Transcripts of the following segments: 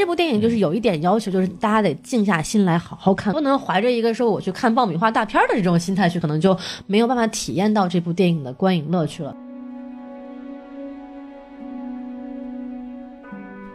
这部电影就是有一点要求，就是大家得静下心来好好看，不能怀着一个说我去看爆米花大片的这种心态去，可能就没有办法体验到这部电影的观影乐趣了。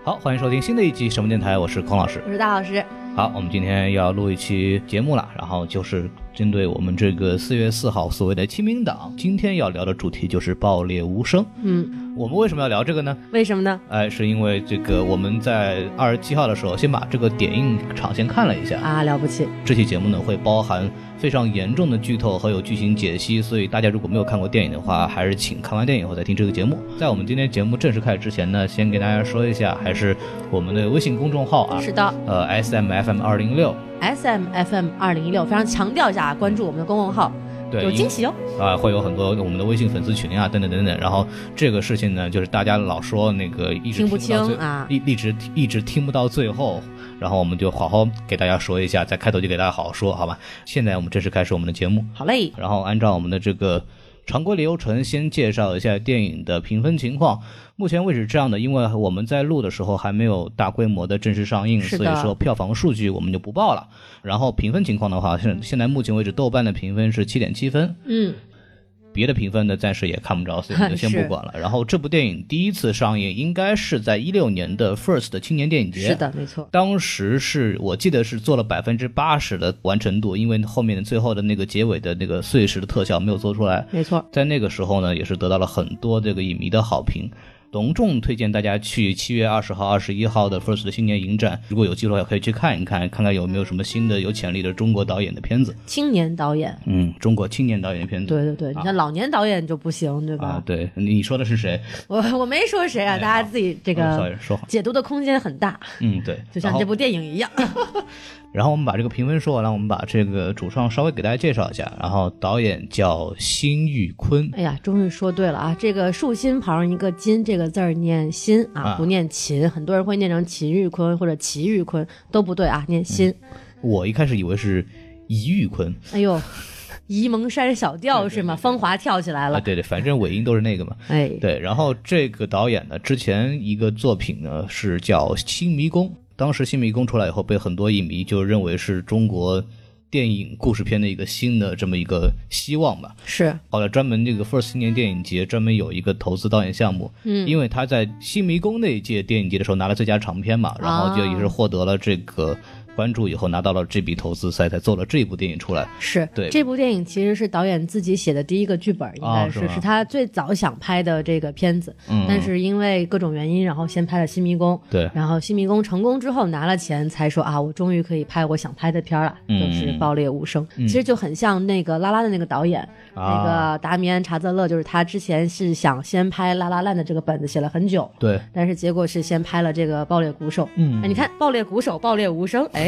好，欢迎收听新的一集什么电台，我是孔老师。我是大老师，好，我们今天要录一期节目了，然后就是针对我们这个四月四号所谓的清明档，今天要聊的主题就是爆裂无声。嗯，我们为什么要聊这个呢？为什么呢？哎，是因为这个我们在二十七号的时候先把这个点映场先看了一下。啊，了不起，这期节目呢会包含非常严重的剧透和有剧情解析，所以大家如果没有看过电影的话，还是请看完电影后再听这个节目。在我们今天节目正式开始之前呢，先给大家说一下，还是我们的微信公众号啊，是的呃，S M F M 二零六，，S M F M 二零一六非常强调一下，关注我们的公众号，对，有惊喜哦。啊，会有很多我们的微信粉丝群啊，等等等等。然后这个事情呢，就是大家老说那个一直听不不清啊一一直一直听不到最后，然后我们就好好给大家说一下，在开头就给大家好好说，好吧？现在我们正式开始我们的节目，好嘞，然后按照我们的这个常规流程，先介绍一下电影的评分情况。目前为止这样的，因为我们在录的时候还没有大规模的正式上映，所以说票房数据我们就不报了。然后评分情况的话，现现在目前为止豆瓣的评分是七点七分，嗯，别的评分呢，暂时也看不着，所以 就先不管了。然后这部电影第一次上映应该是在一六年的 First 青年电影节，是，的，没错，当时是我记得是做了百分之八十的完成度，因为后面最后的那个结尾的那个碎石的特效没有做出来，没错，在那个时候呢，也是得到了很多这个影迷的好评。隆重推荐大家去七月二十号、二十一号的 First 的新年影展，如果有机会可以去看一看，看看有没有什么新的有潜力的中国导演的片子。青年导演，嗯，中国青年导演的片子。对对对，你看老年导演就不行，对吧？啊，对，你说的是谁？我我没说谁啊，哎大家自己这哦个，sorry，说好。解读的空间很大，嗯，对。就像这部电影一样。然后我们把这个评分说完了，我们把这个主创稍微给大家介绍一下。然后导演叫辛玉坤，哎呀，终于说对了啊！这个竖心旁一个金这个字儿念心啊，啊不念秦，很多人会念成秦玉坤或者齐玉坤，都不对啊，念心。我一开始以为是怡玉坤 哎呦，沂蒙山小调是吗？芳华跳起来啊，了，对对，反正尾音都是那个嘛。哎，对，然后这个导演呢，之前一个作品呢是叫《新迷宫》，当时《新迷宫》出来以后，被很多影迷就认为是中国电影故事片的一个新的这么一个希望吧。是。后来专门这个 First 青年电影节专门有一个投资导演项目，嗯。因为他在新迷宫那一届电影节的时候拿了最佳长片嘛，然后就也是获得了这个关注以后拿到了这笔投资，所以才做了这部电影出来。是，对。这部电影其实是导演自己写的第一个剧本，应该是、哦是是他最早想拍的这个片子，嗯，但是因为各种原因，然后先拍了《新迷宫》，对，然后《新迷宫》成功之后拿了钱，才说啊，我终于可以拍我想拍的片了，嗯就是《爆裂无声》嗯。其实就很像那个拉拉的那个导演，那啊，个达米安·查泽勒，就是他之前是想先拍《拉拉烂》的这个本子，写了很久，对，但是结果是先拍了这个《爆裂鼓手》。嗯。哎，你看《爆裂鼓手》《爆裂无声》，哎，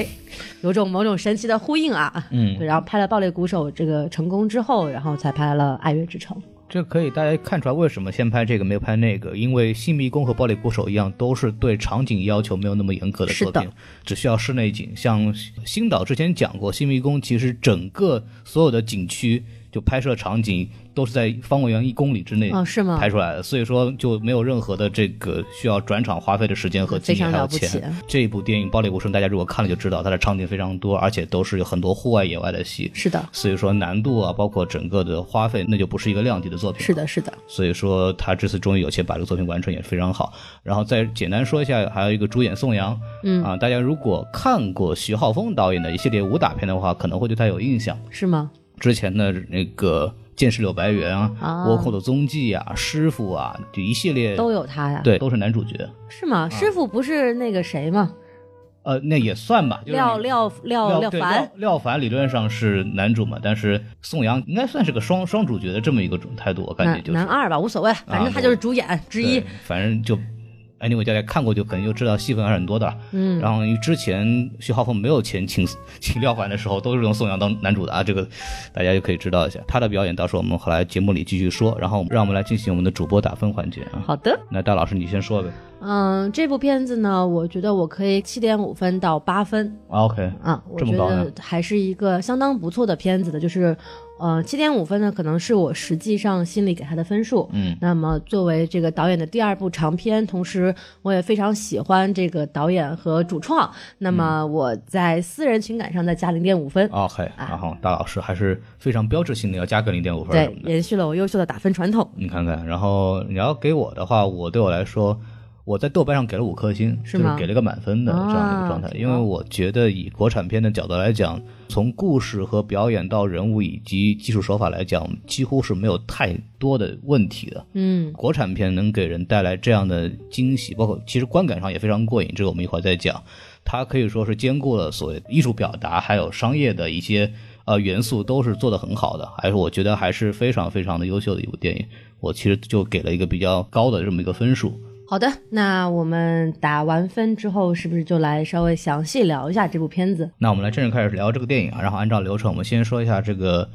有种某种神奇的呼应啊。嗯对，，然后拍了《爆裂鼓手》这个成功之后，然后才拍了《爱乐之城》。这可以大家看出来为什么先拍这个没有拍那个，因为《新迷宫》和《爆裂鼓手》一样，都是对场景要求没有那么严格的作品，只需要室内景。像新导之前讲过，《新迷宫》其实整个所有的景区就拍摄场景都是在方圆一公里之内哦，是吗？拍出来的，所以说就没有任何的这个需要转场花费的时间和精力还有钱。这部电影《暴力无声》，大家如果看了就知道，它的场景非常多，而且都是有很多户外野外的戏，是的，所以说难度啊，包括整个的花费，那就不是一个量级的作品。是的，是的。所以说他这次终于有钱把这个作品完成，也是非常好。然后再简单说一下，还有一个主演宋阳，嗯啊，大家如果看过徐浩峰导演的一系列武打片的话，可能会对他有印象。是吗？之前的那个《剑士柳白猿》啊，啊倭寇的踪迹》啊，师傅啊，就一系列都有他呀。，对都是男主角。是吗？师傅不是那个谁吗？呃，那也算吧，就是廖廖廖廖凡廖廖凡理论上是男主嘛，但是宋阳应该算是个双双主角的这么一个种态度，我感觉就是男二吧，无所谓，反正他就是主演之一。反正就 anyway 大家看过就可能就知道戏份还是很多的。嗯，然后因为之前徐浩峰没有钱请 请廖凡的时候，都是用宋阳当男主的啊，这个大家就可以知道一下他的表演。到时候我们后来节目里继续说，然后让我们来进行我们的主播打分环节啊。好的。那戴老师你先说呗。嗯，这部片子呢，我觉得我可以七点五分到八分啊 OK，啊，我觉这么高呢得还是一个相当不错的片子的，就是呃，七点五分呢，可能是我实际上心里给他的分数。嗯，那么作为这个导演的第二部长片，同时我也非常喜欢这个导演和主创，那么我在私人情感上再加零点五分。OK，啊然后大老师还是非常标志性的要加个零点五分对。延续了我优秀的打分传统。你看看，然后你要给我的话，我对我来说，我在豆瓣上给了五颗星，是就是给了个满分的这样的一个状态啊。因为我觉得以国产片的角度来讲，从故事和表演到人物以及技术手法来讲，几乎是没有太多的问题的。嗯，国产片能给人带来这样的惊喜，包括其实观感上也非常过瘾，这个我们一会儿再讲。它可以说是兼顾了所谓艺术表达，还有商业的一些呃元素，都是做得很好的，还是我觉得还是非常非常的优秀的一部电影。我其实就给了一个比较高的这么一个分数。好的，那我们打完分之后，是不是就来稍微详细聊一下这部片子？那我们来正式开始聊这个电影啊，然后按照流程，我们先说一下这个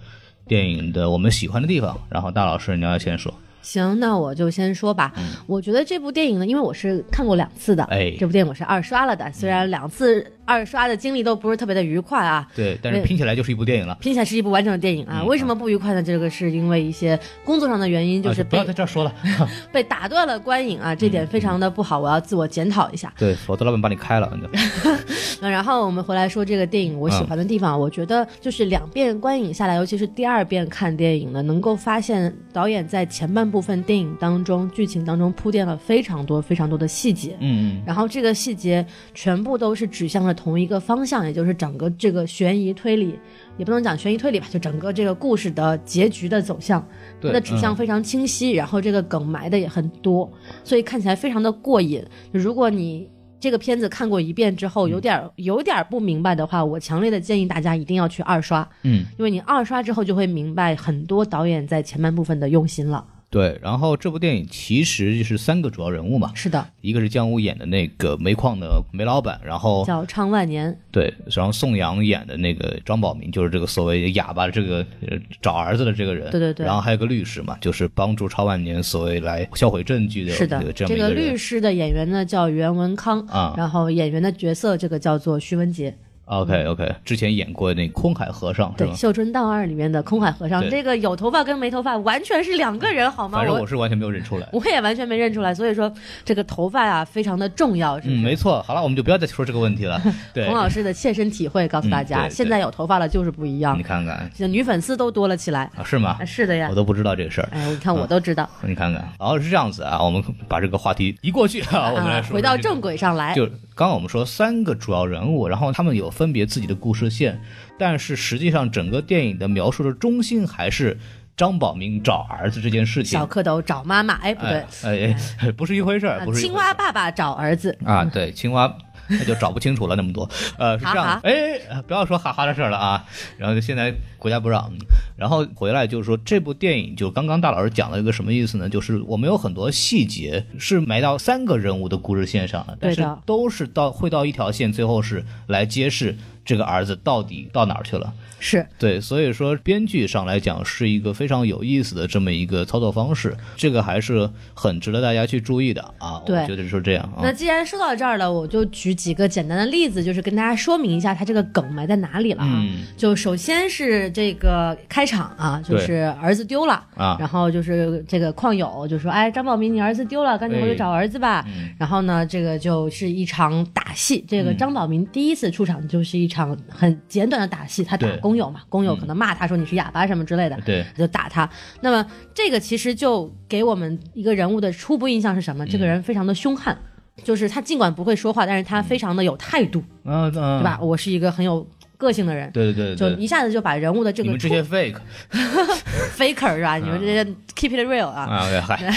电影的我们喜欢的地方，然后大老师你要先说。行，那我就先说吧。我觉得这部电影呢，因为我是看过两次的，哎这部电影我是二刷了的。虽然两次二刷的经历都不是特别的愉快啊，对，但是拼起来就是一部电影了。拼起来是一部完整的电影啊。为什么不愉快呢？这个是因为一些工作上的原因，就是啊不要、在这儿说了，被打断了观影啊，这点非常的不好，我要自我检讨一下。对，否则老板把你开了。你就 那然后我们回来说这个电影我喜欢的地方，我觉得就是两遍观影下来，尤其是第二遍看电影呢，能够发现导演在前半部分电影当中剧情当中铺垫了非常多非常多的细节。嗯嗯，然后这个细节全部都是指向了同一个方向，也就是整个这个悬疑推理，也不能讲悬疑推理吧，就整个这个故事的结局的走向，它的指向嗯非常清晰，然后这个梗埋的也很多，所以看起来非常的过瘾。如果你这个片子看过一遍之后，有点儿有点不明白的话，我强烈的建议大家一定要去二刷，嗯，因为你二刷之后就会明白很多导演在前半部分的用心了。对。然后这部电影其实就是三个主要人物嘛，是的，一个是姜武演的那个煤矿的煤老板，然后叫昌万年，对，然后宋阳演的那个张宝明就是这个所谓哑巴的这个呃找儿子的这个人，对对对然后还有个律师嘛，就是帮助昌万年所谓来销毁证据的是的这个，律师的演员呢叫袁文康啊。然后演员的角色这个叫做徐文杰，OK OK，之前演过那个空海和尚对，吧《？绣春刀二》里面的空海和尚，这个有头发跟没头发完全是两个人，好吗？反正我我是完全没有认出来。我也完全没认出来，所以说这个头发啊非常的重要，嗯，没错。好了，我们就不要再说这个问题了。对孔，老师的切身体会告诉大家，现在有头发了就是不一样你，看看这女粉丝都多了起来。啊，是吗啊，？是的呀我，都不知道这个事儿。哎，你看我都知道。你看看，然后是这样子啊，我们把这个话题移过去啊，我们来啊，说这个回到正轨上来。就刚刚我们说三个主要人物，然后他们有分别自己的故事线，但是实际上整个电影的描述的中心还是张宝明找儿子这件事情小。蝌蚪找妈妈，哎，不对哎，哎哎，不是一回事儿，啊不是青蛙爸爸找儿子。啊，对，青蛙那就找不清楚了那么多，呃，是这样哎，不要说哈哈的事儿了啊，然后就现在国家不让，嗯然后回来就是说这部电影就刚刚大老师讲了一个什么意思呢？就是我们有很多细节是埋到三个人物的故事线上的，但是都是到会到一条线，最后是来揭示这个儿子到底到哪儿去了。是对，所以说编剧上来讲是一个非常有意思的这么一个操作方式，这个还是很值得大家去注意的啊。对我觉得是这样啊。那既然说到这儿了，我就举几个简单的例子，就是跟大家说明一下它这个梗埋在哪里了啊。嗯就首先是这个开场啊，就是儿子丢了啊然后就是这个矿友就说：“哎，张宝明，你儿子丢了，赶紧回去哎找儿子吧。嗯然后呢，这个就是一场打戏。这个张宝明第一次出场就是一场很简短的打戏，他打工友嘛，工友可能骂他说你是哑巴什么之类的，对，就打他。那么这个其实就给我们一个人物的初步印象是什么？这个人非常的凶悍，就是他尽管不会说话，但是他非常的有态度，嗯嗯，对吧？我是一个很有个性的人。对对对对，就一下子就把人物的这个初你们这些 fake faker 是吧？你们这些 keep it real 啊，啊，对，嗨，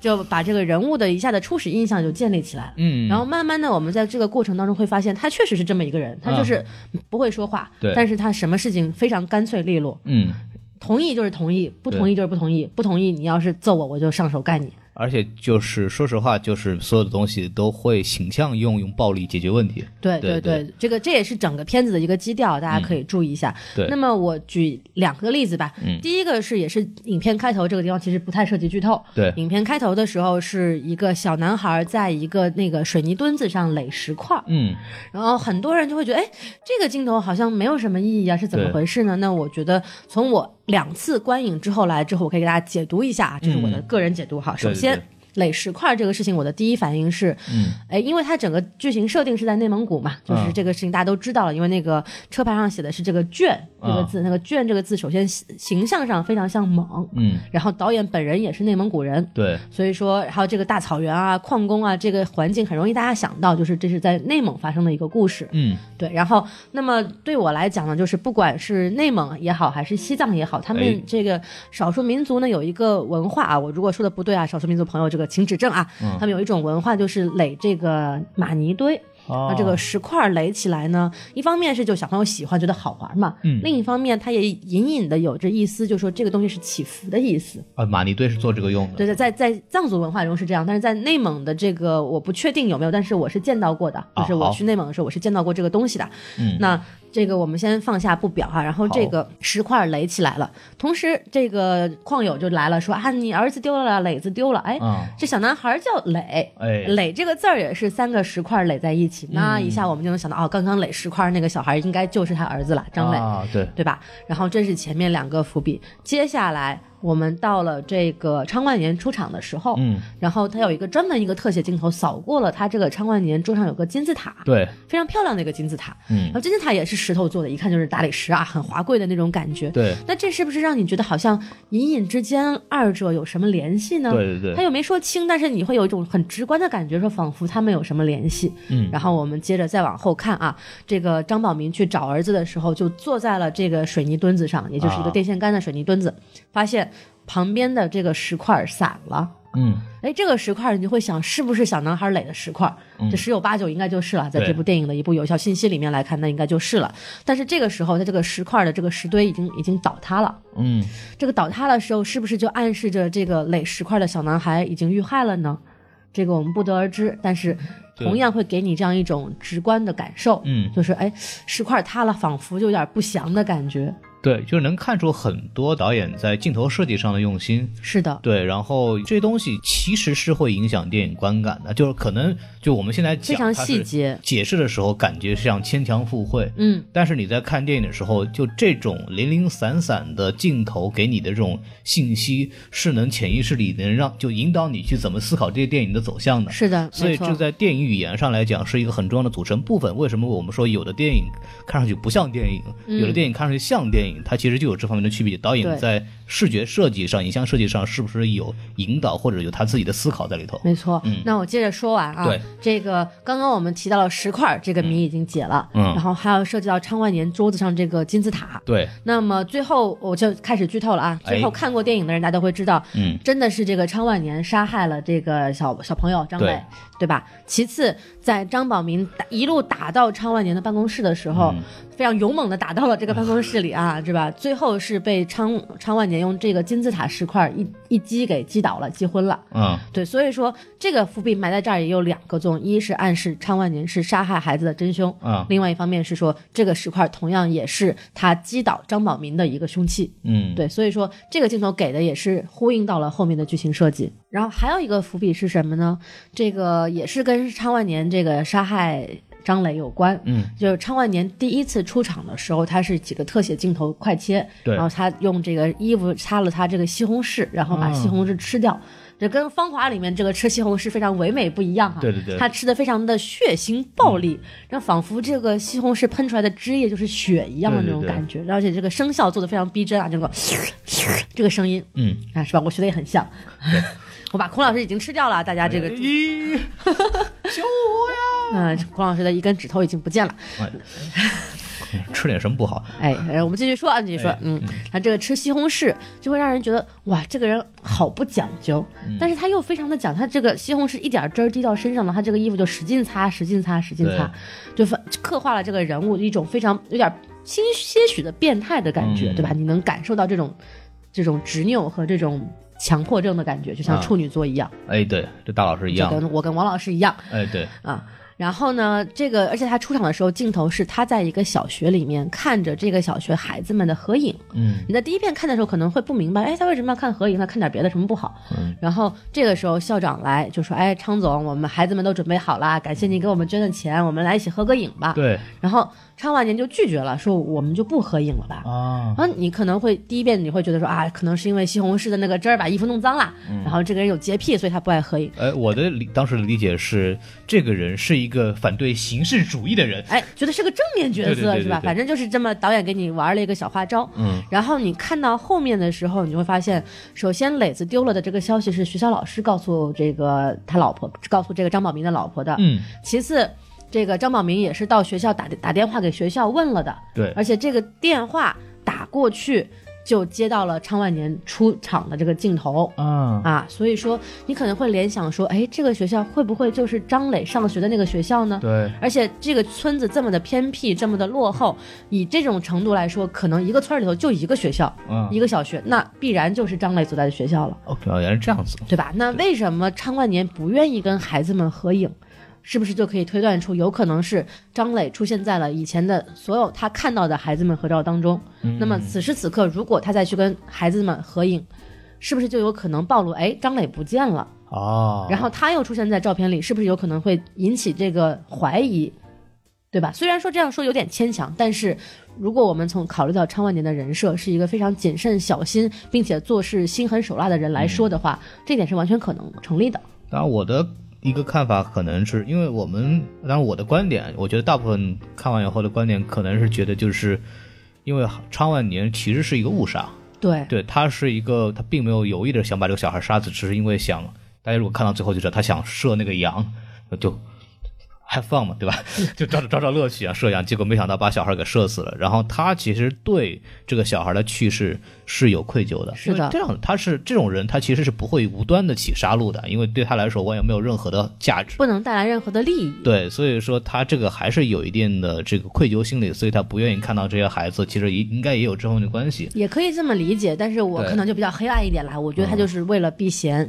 就把这个人物的一下的初始印象就建立起来了。嗯，然后慢慢的，我们在这个过程当中会发现，他确实是这么一个人，他就是不会说话，对。但是他什么事情非常干脆利落，嗯，同意就是同意，不同意就是不同意，不同意你要是揍我，我就上手干你。而且就是说实话，就是所有的东西都会形象用用暴力解决问题。对对对，这个这也是整个片子的一个基调，大家可以注意一下。对那么我举两个例子吧。嗯第一个是也是影片开头这个地方其实不太涉及剧透。对影片开头的时候是一个小男孩在一个那个水泥墩子上垒石块儿，嗯然后很多人就会觉得，哎，这个镜头好像没有什么意义啊，是怎么回事呢？那我觉得从我两次观影之后来之后，我可以给大家解读一下啊，这是我的个人解读哈。首先对。垒石块这个事情，我的第一反应是，嗯，哎，因为它整个剧情设定是在内蒙古嘛，就是嗯这个事情大家都知道了，因为那个车牌上写的是这个“卷”这个字，那个“卷”这个字，首先形象上非常像蒙，嗯，然后导演本人也是内蒙古人，对，所以说，还有这个大草原啊、矿工啊，这个环境很容易大家想到，就是这是在内蒙发生的一个故事。嗯。对，然后那么对我来讲呢，就是不管是内蒙也好，还是西藏也好，他哎。们这个少数民族呢有一个文化啊，我如果说的不对啊，少数民族朋友这个请指正啊，嗯他们有一种文化就是垒这个玛尼堆。哦那这个石块垒起来呢，一方面是就小朋友喜欢，觉得好玩嘛，嗯另一方面它也隐隐的有着一丝，就说这个东西是祈福的意思。啊，玛尼堆是做这个用的。对对，在在藏族文化中是这样，但是在内蒙的这个我不确定有没有，但是我是见到过的，就是我去内蒙的时候我是见到过这个东西的。嗯那这个我们先放下不表哈，然后这个石块垒起来了，同时这个矿友就来了，说啊你儿子丢了，磊子丢了，哎。啊，这小男孩叫磊，哎磊这个字儿也是三个石块垒在一起，那一下我们就能想到，哦，刚刚垒石块那个小孩应该就是他儿子了，张磊。啊，对，对吧？然后这是前面两个伏笔，接下来我们到了这个昌万年出场的时候，嗯，然后他有一个专门一个特写镜头扫过了他这个昌万年桌上有个金字塔，对，非常漂亮的一个金字塔，嗯。然后金字塔也是石头做的，一看就是大理石啊，很华贵的那种感觉。对，那这是不是让你觉得好像隐隐之间二者有什么联系呢？对对对，他又没说清，但是你会有一种很直观的感觉，说仿佛他们有什么联系。嗯。然后我们接着再往后看啊，这个张宝民去找儿子的时候，就坐在了这个水泥墩子上，也就是一个啊。电线杆的水泥墩子，发现旁边的这个石块散了。嗯，哎，这个石块你就会想，是不是小男孩垒的石块？这十有八九应该就是了，在这部电影的一部有效信息里面来看，那应该就是了。但是这个时候，它这个石块的这个石堆已经已经倒塌了。嗯，这个倒塌的时候，是不是就暗示着这个垒石块的小男孩已经遇害了呢？这个我们不得而知，但是同样会给你这样一种直观的感受，嗯就是哎，石块塌了，仿佛就有点不祥的感觉。对，就是能看出很多导演在镜头设计上的用心。是的，对，然后这些东西其实是会影响电影观感的，就是可能就我们现在讲非常细节。解释的时候，感觉像牵强附会，嗯，但是你在看电影的时候，就这种零零散散的镜头给你的这种信息，是能潜意识里能让就引导你去怎么思考这些电影的走向的。是的，所以这在电影语言上来讲是一个很重要的组成部分。为什么我们说有的电影看上去不像电影，有的电影看上去像电影？它其实就有这方面的区别。导演在视觉设计上、影像设计上是不是有引导或者有他自己的思考在里头？没错，嗯那我接着说完啊。对，这个刚刚我们提到了石块，这个谜已经解了。嗯然后还有涉及到昌万年桌子上这个金字塔。对，那么最后我就开始剧透了啊！哎最后看过电影的人，大家都会知道，嗯，真的是这个昌万年杀害了这个小小朋友张磊，对对吧？其次，在张宝民打一路打到昌万年的办公室的时候，嗯非常勇猛的打到了这个办公室里啊，是吧？最后是被昌昌万年用这个金字塔石块一一击给击倒了，击昏了。嗯，对，所以说这个伏笔埋在这儿也有两个作用，一是暗示昌万年是杀害孩子的真凶，嗯另外一方面是说这个石块同样也是他击倒张宝民的一个凶器，嗯，对，所以说这个镜头给的也是呼应到了后面的剧情设计。然后还有一个伏笔是什么呢？这个也是跟昌万年这个杀害张磊有关。嗯，就是昌万年第一次出场的时候，他是几个特写镜头快切，对然后他用这个衣服擦了他这个西红柿，然后把西红柿吃掉。这跟《芳华》里面这个吃西红柿非常唯美不一样哈、对对对他吃的非常的血腥暴力，然后仿佛这个西红柿喷出来的汁液就是血一样的那种对对对感觉，而且这个声效做的非常逼真啊，这个这个声音嗯，啊，是吧？我学的也很像。我把孔老师已经吃掉了，大家这个，咦，救我呀！嗯、孔老师的一根指头已经不见了。哎吃点什么不好？哎，呃我们继续说啊，继续说，哎嗯，他这个吃西红柿就会让人觉得哇，这个人好不讲究，嗯但是他又非常的讲，他这个西红柿一点汁儿滴到身上了，他这个衣服就使劲擦，使劲擦，使劲擦，就反刻画了这个人物一种非常有点些些许的变态的感觉，嗯对吧？你能感受到这种这种执拗和这种强迫症的感觉，就像啊处女座一样，哎，对，这大老师一就样，跟我跟王老师一样哎，对，啊。然后呢，这个而且他出场的时候，镜头是他在一个小学里面看着这个小学孩子们的合影。嗯你在第一遍看的时候可能会不明白，哎，他为什么要看合影？他看点别的什么不好？嗯然后这个时候校长来就说：“哎，昌总，我们孩子们都准备好啦，感谢您给我们捐的钱，我们来一起合个影吧。”对然后昌万年就拒绝了，说：“我们就不合影了吧。”啊，然后你可能会第一遍你会觉得说啊，可能是因为西红柿的那个汁儿把衣服弄脏了，然后这个人有洁癖，所以他不爱合影。哎，我的理当时的理解是，这个人是一个反对形式主义的人，哎，觉得是个正面角色是吧？反正就是这么导演给你玩了一个小花招。嗯然后你看到后面的时候，你就会发现，首先磊子丢了的这个消息是学校老师告诉这个他老婆，告诉这个张宝明的老婆的。嗯，其次，这个张宝明也是到学校打打电话给学校问了的，对，而且这个电话打过去就接到了昌万年出场的这个镜头。啊，啊，所以说你可能会联想说，哎，这个学校会不会就是张磊上学的那个学校呢？对，而且这个村子这么的偏僻，这么的落后，以这种程度来说，可能一个村里头就一个学校，嗯一个小学，那必然就是张磊所在的学校了，哦，原来是这样子，对吧？那为什么昌万年不愿意跟孩子们合影？是不是就可以推断出，有可能是张磊出现在了以前的所有他看到的孩子们合照当中？那么此时此刻，如果他再去跟孩子们合影，是不是就有可能暴露？哎，张磊不见了。哦，然后他又出现在照片里，是不是有可能会引起这个怀疑，对吧？虽然说这样说有点牵强，但是如果我们从考虑到昌万年的人设是一个非常谨慎小心，并且做事心狠手辣的人来说的话，这点是完全可能成立的。当然，我的一个看法可能是因为我们，当然我的观点，我觉得大部分看完以后的观点可能是觉得，就是因为昌万年其实是一个误杀，对，对他是一个，他并没有有意的想把这个小孩杀死，只是因为想，大家如果看到最后就知道他想射那个羊，就 have fun 嘛，对吧？就找找找找乐趣啊，射羊，结果没想到把小孩给射死了。然后他其实对这个小孩的去世是有愧疚的，是的这样他是这种人，他其实是不会无端的起杀戮的，因为对他来说我也没有任何的价值。不能带来任何的利益。对，所以说他这个还是有一定的这个愧疚心理，所以他不愿意看到这些孩子，其实也应该也有这方面的关系。也可以这么理解，但是我可能就比较黑暗一点啦。我觉得他就是为了避嫌，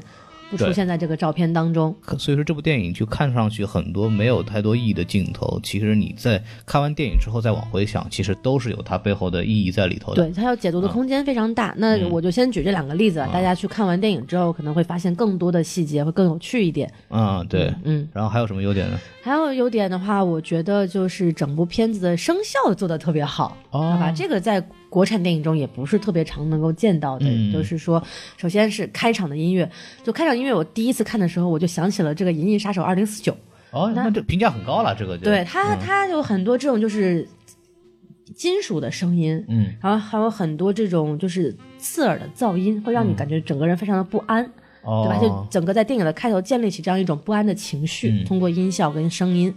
不出现在这个照片当中。所以说这部电影就看上去很多没有太多意义的镜头，其实你在看完电影之后再往回想，其实都是有它背后的意义在里头的。对，它要解读的空间非常大。那嗯我就先举这两个例子吧，大家去看完电影之后，可能会发现更多的细节会更有趣一点。嗯，对。嗯，然后还有什么优点呢？还有优点的话，我觉得就是整部片子的声效做的特别好，哦好吧？这个在国产电影中也不是特别常能够见到的。嗯就是说，首先是开场的音乐，就开场音乐，我第一次看的时候，我就想起了这个《银翼杀手二零四九》。哦，那这评价很高了，这个就对它，它有很多这种就是金属的声音，嗯，然后还有很多这种就是刺耳的噪音，会让你感觉整个人非常的不安，哦，对吧？就整个在电影的开头建立起这样一种不安的情绪，嗯通过音效跟声音。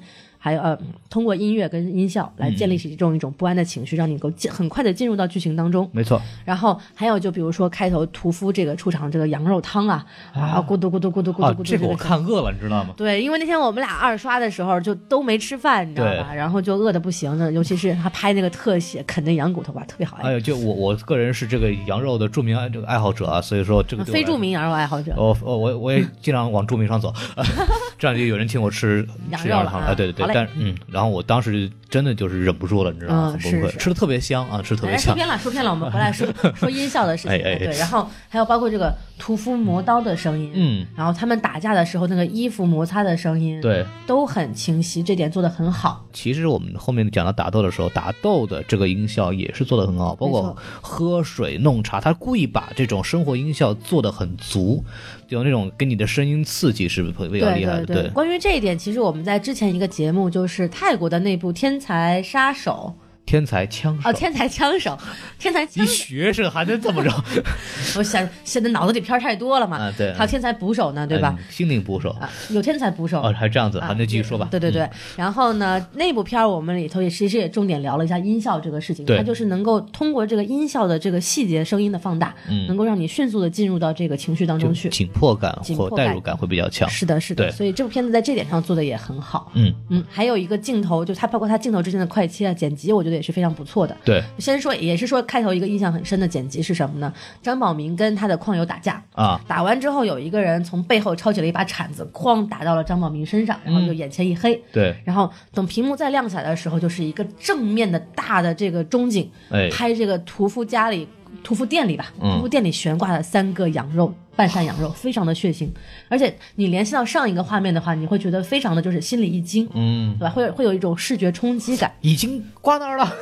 还有呃，通过音乐跟音效来建立起这种一种不安的情绪，让你能够进很快的进入到剧情当中。没错，然后还有就比如说开头屠夫这个出场这个羊肉汤啊，啊咕嘟咕嘟咕嘟咕嘟啊咕嘟，，这个我看饿了，你知道吗？对，因为那天我们俩二刷的时候就都没吃饭，你知道吧？然后就饿的不行的，尤其是他拍那个特写啃那羊骨头吧，特别好哎呦，就我我个人是这个羊肉的著名爱这个爱好者啊，所以说这个非著名羊肉爱好者。我我我我也经常往著名上走，这样就有人请我吃羊肉汤哎，对对对，但嗯，然后我当时真的就是忍不住了，你知道吗？嗯很崩溃，是是吃的特别香啊，吃特别香。哎说偏了，说偏了，我们回来说说音效的事情。哎哎哎对，然后还有包括这个屠夫磨刀的声音，嗯，然后他们打架的时候那个衣服摩擦的声音，，对，都很清晰，这点做的很好。其实我们后面讲到打斗的时候，打斗的这个音效也是做的很好，包括喝水、弄茶，他故意把这种生活音效做的很足，有那种给你的声音刺激是比较对厉害的。对关于这一点，其实我们在之前一个节目，就是泰国的那部《天才杀手》天才枪手，哦，天才枪手，天才枪你手，学生还能这么着 我想现在脑子里片儿太多了嘛。啊？对，还有天才捕手呢，对吧？嗯心灵捕手啊，有天才捕手啊，还这样子，啊好，那继续说吧。对对对，嗯然后呢，那部片儿我们里头也其实也重点聊了一下音效这个事情，对它就是能够通过这个音效的这个细节声音的放大，嗯能够让你迅速的进入到这个情绪当中去。紧迫感或代入感会比较强。是的，是的，对所以这部片子在这点上做的也很好。嗯，嗯，还有一个镜头，就它包括它镜头之间的快切啊、剪辑，我觉得得也是非常不错的。对先说，也是说开头一个印象很深的剪辑是什么呢？张宝明跟他的矿友打架，啊，打完之后有一个人从背后抄起了一把铲子，哐打到了张宝明身上，然后就眼前一黑。对，然后等屏幕再亮起来的时候，就是一个正面的大的这个中景，哎，拍这个屠夫家里、屠夫店里吧，嗯屠夫店里悬挂了三个羊肉，半扇羊肉，非常的血腥。而且你联系到上一个画面的话，你会觉得非常的就是心里一惊，嗯对，吧？会有会有一种视觉冲击感。已经挂那儿了，啊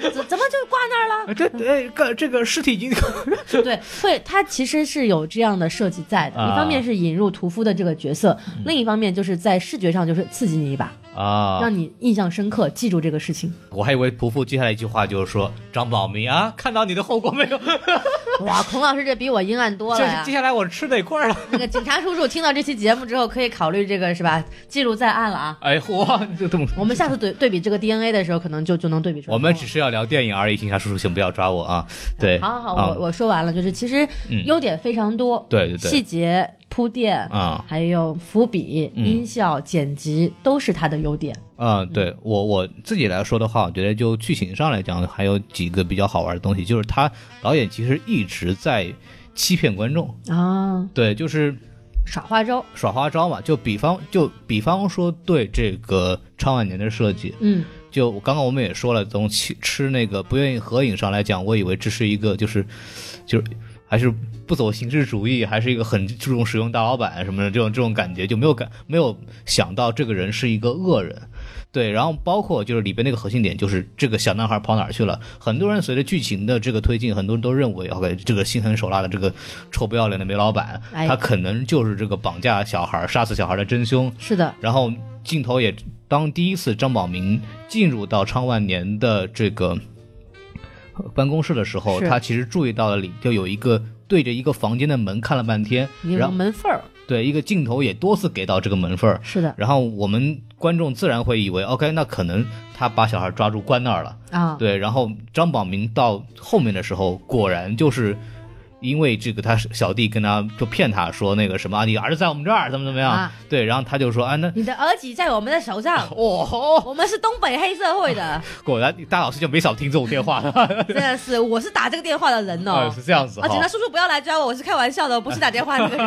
怎怎么就挂那儿了？这哎个这个尸体已经 对，会，它其实是有这样的设计在的。啊一方面是引入屠夫的这个角色，另一方面就是在视觉上就是刺激你一把，啊，让你印象深刻，记住这个事情。我还以为屠夫接下来一句话就是说张宝明啊，看到你的后果没有？哇，孔老师这比我阴暗多了呀接！下来我吃哪块儿了？那个警察叔叔听到这期节目之后，可以考虑这个是吧？记录在案了啊。哎嚯，就这么。我们下次对对比这个 DNA 的时候，可能就就能对比出来。我们只是要聊电影而已，警察叔叔，请不要抓我啊！对，好好好，啊我我说完了，就是其实嗯优点非常多，对对对细节铺垫啊还有伏笔、嗯音效、剪辑都是它的优点。嗯，对我我自己来说的话，我觉得就剧情上来讲，还有几个比较好玩的东西，就是他导演其实一直在欺骗观众，啊，对，就是耍花招，耍花招嘛。就比方就比方说对这个昌万年的设计，嗯，就刚刚我们也说了，从吃吃那个不愿意合影上来讲，我以为这是一个就是就是还是不走形式主义，还是一个很注重使用大老板什么的这种这种感觉，就没有感没有想到这个人是一个恶人。对，然后包括就是里边那个核心点，就是这个小男孩跑哪儿去了？很多人随着剧情的这个推进，很多人都认为，OK，这个心狠手辣的这个臭不要脸的煤老板，哎他可能就是这个绑架小孩、杀死小孩的真凶。是的，然后镜头也当第一次张宝明进入到昌万年的这个呃办公室的时候，他其实注意到了里就有一个对着一个房间的门看了半天，然后门缝儿，对一个镜头也多次给到这个门缝儿，是的然后我们观众自然会以为，OK，那可能他把小孩抓住关那儿了，啊，对，然后张宝明到后面的时候，果然就是。因为这个，他小弟跟他就骗他说那个什么，啊你儿子在我们这儿，怎么怎么样？啊对，然后他就说啊，那你的儿子在我们的手上，哦，我们是东北黑社会的，果然大老师就没少听这种电话的，真的是，我是打这个电话的人呃哦。是这样子啊，警察。叔叔不要来抓我，我是开玩笑的，我不是打电话那个人，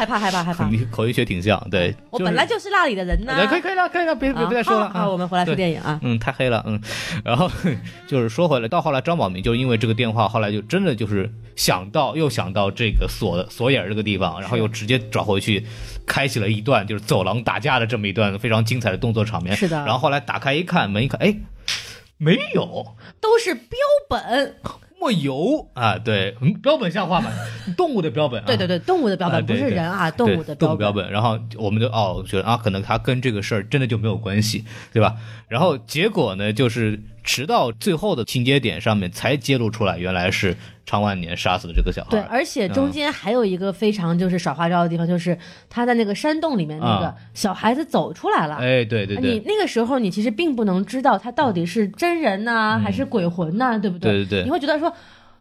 害怕害怕害怕。你口音学挺像，对，我就是本来就是那里的人呐、呃可以可以了，可以了，别别再说了啊我们回来说电影啊。嗯，太黑了，嗯，然后就是说回来，到后来张宝明就因为这个电话，后来就真的就是想到又想到这个锁锁眼这个地方，然后又直接找回去，开启了一段就是走廊打架的这么一段非常精彩的动作场面。是的然后后来打开一看，门一看，哎，没有。都是标本，没有啊，对，嗯，标本像话吗？动物的标本、啊，对对对，动物的标本、不是人啊，动物的对动物标标本。然后我们就哦，觉得啊，可能他跟这个事儿真的就没有关系，对吧？然后结果呢，就是直到最后的情节点上面才揭露出来，原来是常万年杀死的这个小孩。对，而且中间还有一个非常就是耍花招的地方，就是他在那个山洞里面，那个啊小孩子走出来了。哎，对对对，你那个时候，你其实并不能知道他到底是真人呐、还是鬼魂呐、对不对？嗯对对对你会觉得说，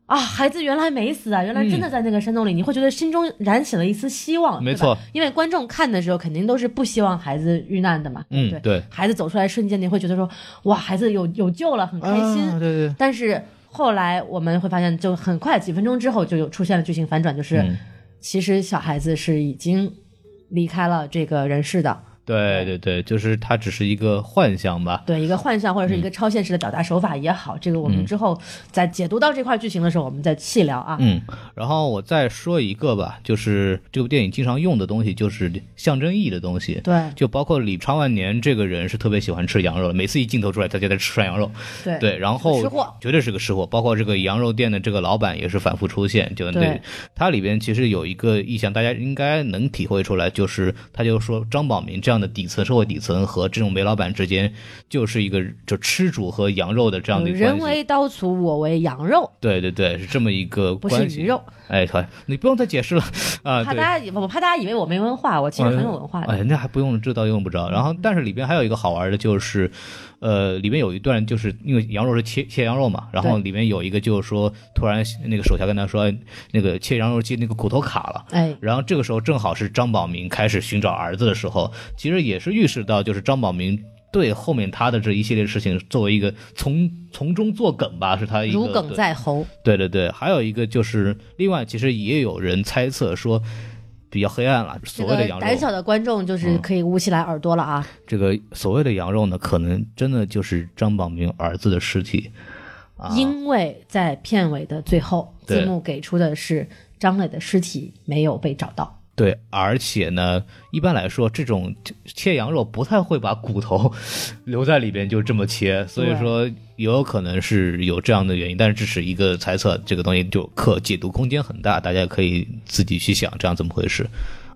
啊，孩子原来没死啊，原来真的在那个山洞里，你会觉得心中燃起了一丝希望。没错，因为观众看的时候肯定都是不希望孩子遇难的嘛。对嗯对孩子走出来瞬间，你会觉得说，哇，孩子有有救了，很开心。啊对对，但是后来我们会发现，就很快几分钟之后就有出现了剧情反转，就是、嗯其实小孩子是已经离开了这个人世的。对对对，就是它只是一个幻象吧。对一个幻象或者是一个超现实的表达手法也好，这个我们之后在解读到这块剧情的时候，我们再细聊啊。嗯，然后我再说一个吧，就是这部电影经常用的东西，就是象征意义的东西。对就包括李昌万年这个人是特别喜欢吃羊肉的，每次一镜头出来，他就在吃涮羊肉。对对，然后吃货绝对是个吃货，包括这个羊肉店的这个老板也是反复出现，就对它里边其实有一个意象，大家应该能体会出来，就是他就说张宝民这样的底层社会底层和这种煤老板之间，就是一个就吃主和羊肉的这样的一个关系。人为刀俎，我为羊肉，对对对，是这么一个不是关系。鱼肉。哎，好，你不用再解释了 啊。怕大家以，我怕大家以为我没文化，我其实很有文化的。哎，那还不用，这倒用不着。然后，但是里边还有一个好玩的，就是，呃，里面有一段，就是因为羊肉是切切羊肉嘛，然后里面有一个就是说，突然那个手下跟他说，哎那个切羊肉机那个骨头卡了。哎，然后这个时候正好是张宝明开始寻找儿子的时候，其实也是预示到，就是张宝明对后面他的这一系列事情作为一个从从中作梗吧，是他一个如鲠在喉。对对对，还有一个就是，另外其实也有人猜测说，比较黑暗了，所谓的羊肉，胆小的观众就是可以捂起来耳朵了啊！这个所谓的羊肉呢，可能真的就是张宝明儿子的尸体啊。因为在片尾的最后，对字幕给出的是张磊的尸体没有被找到。对，而且呢，一般来说，这种切羊肉不太会把骨头 留在里边就这么切，所以说也有可能是有这样的原因，但是这是一个猜测，这个东西就可解读空间很大，大家可以自己去想这样怎么回事。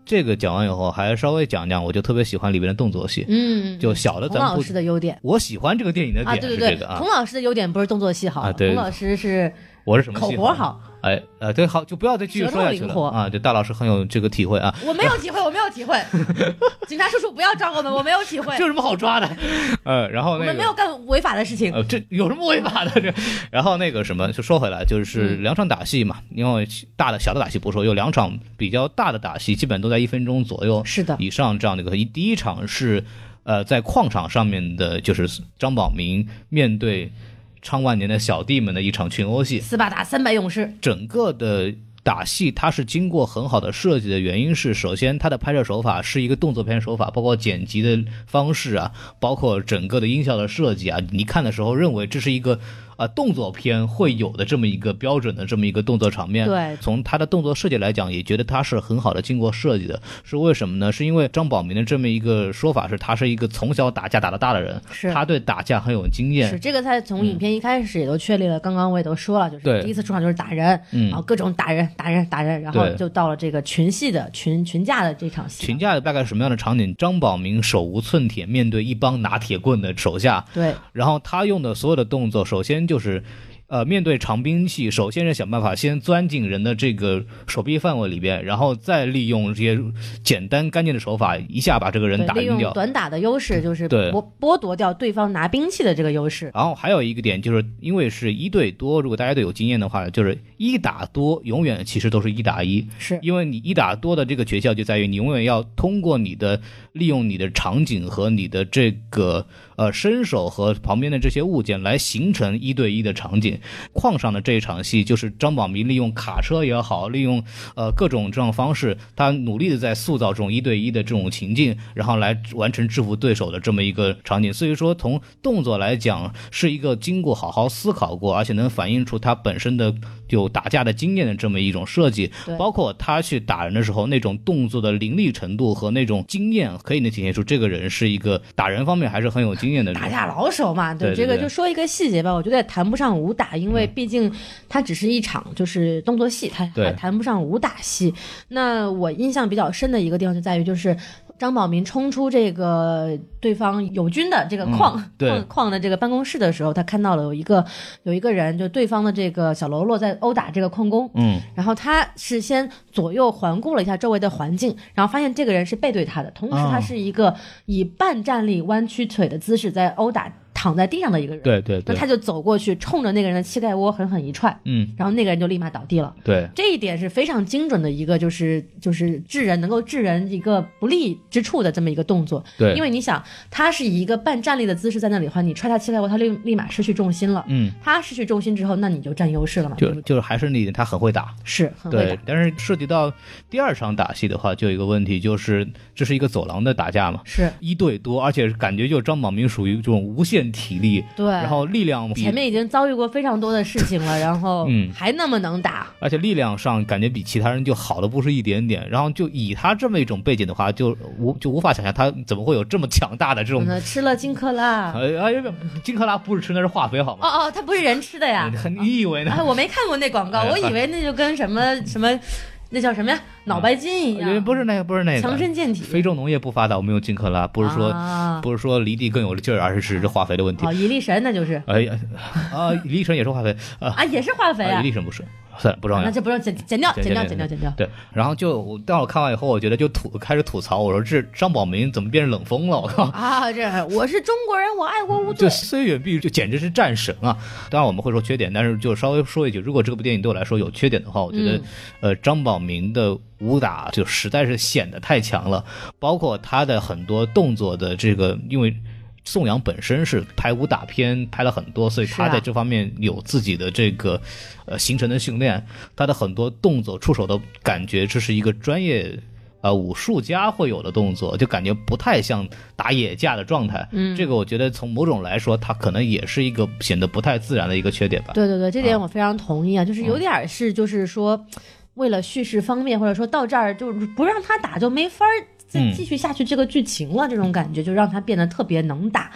这个讲完以后，还稍微讲讲，我就特别喜欢里边的动作戏，嗯，就小的童老咱不，师的优点我喜欢这个电影的啊，点对对对，是这个啊童，老师的优点不是动作戏好，啊对童老师是我是什么戏口活好。哎呃，对，好，就不要再继续说下去了啊！对，大老师很有这个体会啊，我没有体会，我没有体会。警察叔叔不要抓我们，我没有体会这。有什么好抓的？呃，然后那个我们没有干违法的事情。呃，这有什么违法的？这，然后那个什么，就说回来，就是两场打戏嘛，因为大的小的打戏不说，有两场比较大的打戏，基本都在一分钟左右是的，以上这样的一个。第一场是呃在矿场上面的，就是张宝明面对昌万年的小弟们的一场群殴戏，斯巴达三百勇士，整个的打戏它是经过很好的设计的原因是，首先它的拍摄手法是一个动作片手法，包括剪辑的方式啊，包括整个的音效的设计啊，你看的时候认为这是一个啊、动作片会有的这么一个标准的这么一个动作场面。对从他的动作设计来讲，也觉得他是很好的经过设计的。是为什么呢？是因为张宝明的这么一个说法是，他是一个从小打架打到大的人，是他对打架很有经验。是这个，他从影片一开始也都确立了。刚刚我也都说了，就是第一次出场就是打人，嗯然后各种打人、打人、打人，然后就到了这个群戏的群群架的这场戏。群架大概什么样的场景？张宝明手无寸铁，面对一帮拿铁棍的手下，对，然后他用的所有的动作，首先就是。呃，面对长兵器，首先是想办法先钻进人的这个手臂范围里边，然后再利用这些简单干净的手法，一下把这个人打晕掉。用短打的优势，就是对剥剥夺掉对方拿兵器的这个优势。然后还有一个点，就是因为是一对多，如果大家都有经验的话，就是一打多永远其实都是一打一，是因为你一打多的这个诀窍就在于你永远要通过你的利用你的场景和你的这个呃身手和旁边的这些物件来形成一对一的场景。矿上的这一场戏就是张宝明利用卡车也好，利用呃各种这种方式，他努力的在塑造这种一对一的这种情境，然后来完成制服对手的这么一个场景。所以说从动作来讲，是一个经过好好思考过，而且能反映出他本身的有打架的经验的这么一种设计。对包括他去打人的时候那种动作的凌厉程度和那种经验，可以能体现出这个人是一个打人方面还是很有经验的人。打架老手嘛，对对这个就说一个细节吧，我觉得也谈不上武打，因为毕竟他只是一场就是动作戏，他还谈不上武打戏。那我印象比较深的一个地方就在于就是。张宝民冲出这个对方友军的这个矿、矿矿的这个办公室的时候，他看到了有一个有一个人，就对方的这个小喽啰在殴打这个矿工，嗯，然后他是先左右环顾了一下周围的环境，然后发现这个人是背对他的，同时他哦是一个以半站立、弯曲腿的姿势在殴打躺在地上的一个人。对对对，那他就走过去，冲着那个人的膝盖窝狠狠一踹，嗯，然后那个人就立马倒地了。对这一点是非常精准的一个，就是就是治人能够治人一个不利之处的这么一个动作。对，因为你想，他是以一个半站立的姿势在那里的话，你踹他膝盖窝，他立立马失去重心了。嗯，他失去重心之后，那你就占优势了嘛？对就就是还是那一点，他很会打。是很会打，，但是涉及到第二场打戏的话，就有一个问题，就是这是一个走廊的打架嘛，是一对多，而且感觉就张宝明属于这种无限体力，对。然后力量比前面已经遭遇过非常多的事情了，然后嗯还那么能打，而且力量上感觉比其他人就好的不是一点点，然后就以他这么一种背景的话，就无就无法想象他怎么会有这么强大的这种吃了金克拉。哎哎，金克拉不是吃那是化肥好吗？哦哦，它不是人吃的呀。你以为呢？啊，我没看过那广告，哎我以为那就跟什么什么，那叫什么呀，脑白金一样，不是那个，不是那个，强身健体。非洲农业不发达，我们用金克拉，不是说、啊，不是说离地更有劲儿，而是是这化肥的问题。哦，一粒神那就是。哎呀啊，一粒神也是化肥啊，啊，也是化肥啊。李，神不是，算了，不重要那。就不用剪剪掉，剪剪掉，剪剪掉，剪掉。对，然后就我当我看完以后，我觉得就吐开始吐槽，我说这张宝明怎么变成冷风了？我靠！啊，这我是中国人，我爱国无就罪。虽远必就简直是战神啊！当然我们会说缺点，但是就稍微说一句，如果这部电影对我来说有缺点的话，我觉得，嗯呃，张宝明的武打就实在是显得太强了，包括他的很多动作的这个，因为。宋阳本身是拍武打片拍了很多，所以他在这方面有自己的这个呃形成的训练，他的很多动作出手的感觉，这是一个专业。呃，武术家会有的动作，就感觉不太像打野架的状态。嗯，这个我觉得从某种来说，它可能也是一个显得不太自然的一个缺点吧。对对对，这点我非常同意啊，就是有点是就是说，为了叙事方面，或者说到这儿就不让他打就没法儿再嗯继续下去这个剧情了，这种感觉就让他变得特别能打。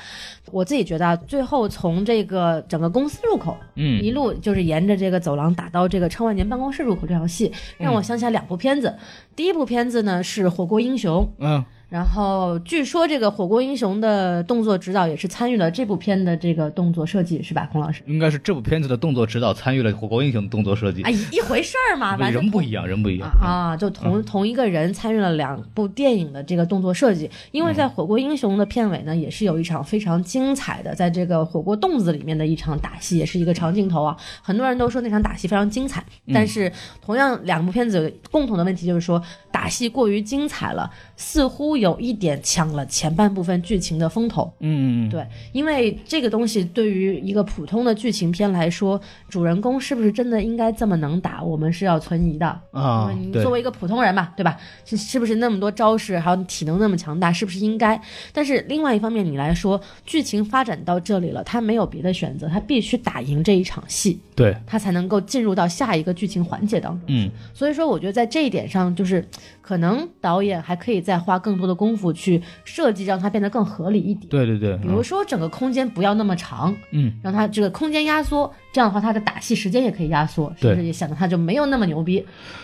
我自己觉得啊，最后从这个整个公司入口，嗯一路就是沿着这个走廊打到这个超万年办公室入口这条戏，让我想起来两部片子。第一部片子呢是《火锅英雄》，嗯，然后据说这个《火锅英雄》的动作指导也是参与了这部片的这个动作设计，是吧，孔老师？应该是这部片子的动作指导参与了《火锅英雄》的动作设计。哎，一一回事儿嘛，反正人不一样，人不一样。啊，就同、同一个人参与了两部电影的这个动作设计，因为在《火锅英雄》的片尾呢，也是有一场非常精彩的，在这个火锅洞子里面的一场打戏，也是一个长镜头啊。很多人都说那场打戏非常精彩，但是同样两部片子有共同的问题就是说打戏过于精彩了，似乎有一点抢了前半部分剧情的风头。嗯，对，因为这个东西对于一个普通的剧情片来说，主人公是不是真的应该这么能打，我们是要存疑的。啊你作，为一个普通人嘛，对吧？是是不是那么多招式，还有体能那么强大，是不是应该？但是另外一方面，你来说，剧情发展到这里了，他没有别的选择，他必须打赢这一场戏，对，他才能够进入到下一个剧情环节当中。嗯，所以说，我觉得在这一点上，就是可能导演还可以再花更多的功夫去设计，让它变得更合理一点。对对对，比如说整个空间不要那么长，嗯，让它这个空间压缩，这样的话它的打戏时间也可以压缩，是不是也显得它就没有那么牛逼，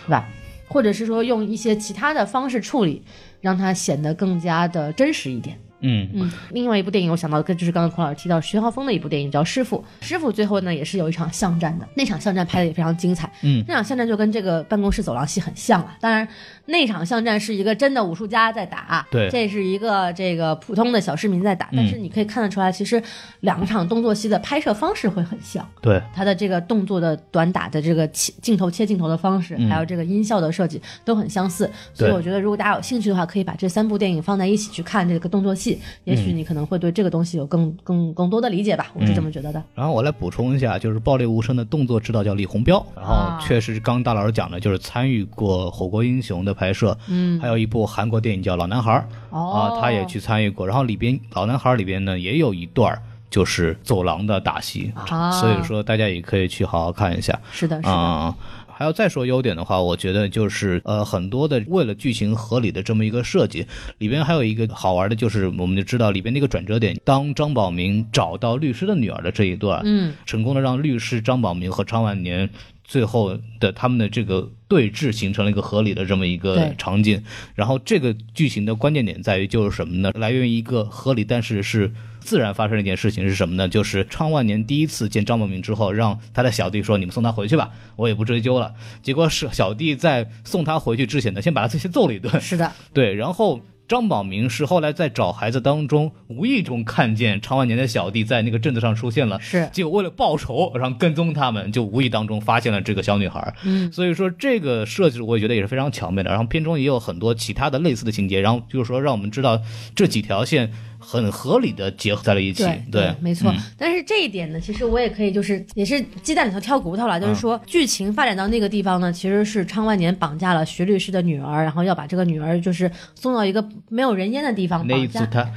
对吧？或者是说用一些其他的方式处理，让它显得更加的真实一点。嗯嗯，另外一部电影我想到的就是刚刚孔老师提到徐浩峰的一部电影叫《师傅》，师傅最后呢也是有一场巷战的，那场巷战拍的也非常精彩。嗯，那场巷战就跟这个办公室走廊戏很像啊。当然，那场巷战是一个真的武术家在打，对。这是一个这个普通的小市民在打，但是你可以看得出来，其实两场动作戏的拍摄方式会很像。对，他的这个动作的短打的这个切镜头切镜头的方式，嗯。还有这个音效的设计都很相似，所以我觉得如果大家有兴趣的话，可以把这三部电影放在一起去看这个动作戏，也许你可能会对这个东西有更更更多的理解吧，我是这么觉得的。然后我来补充一下，就是《暴裂无声》的动作指导叫李洪彪，然后啊。确实刚刚大老师讲的，就是参与过《火锅英雄》的拍摄，嗯，还有一部韩国电影叫《老男孩》，哦。啊，他也去参与过。然后里边《老男孩》里边呢也有一段就是走廊的打戏，啊。所以说大家也可以去好好看一下。是的，是的，啊、还要再说优点的话，我觉得就是呃很多的为了剧情合理的这么一个设计，里边还有一个好玩的，就是我们就知道里边那个转折点，当张宝明找到律师的女儿的这一段，嗯，成功的让律师张宝明和张万年最后的他们的这个对峙形成了一个合理的这么一个场景。然后这个剧情的关键点在于就是什么呢？来源于一个合理但是是自然发生的一件事情是什么呢？就是昌万年第一次见张宝明之后，让他的小弟说：“你们送他回去吧，我也不追究了。”结果是小弟在送他回去之前呢，先把他先揍了一顿。是的，对，然后张宝明是后来在找孩子当中，无意中看见常万年的小弟在那个镇子上出现了，是结果为了报仇，然后跟踪他们，就无意当中发现了这个小女孩。嗯，所以说这个设计我也觉得也是非常巧妙的。然后片中也有很多其他的类似的情节，然后就是说让我们知道这几条线很合理的结合在了一起。对没错、嗯但是这一点呢，其实我也可以，就是也是鸡蛋里头挑骨头了，就是说剧情发展到那个地方呢，其实是昌万年绑架了徐律师的女儿，然后要把这个女儿就是送到一个没有人烟的地方那一绑架。次他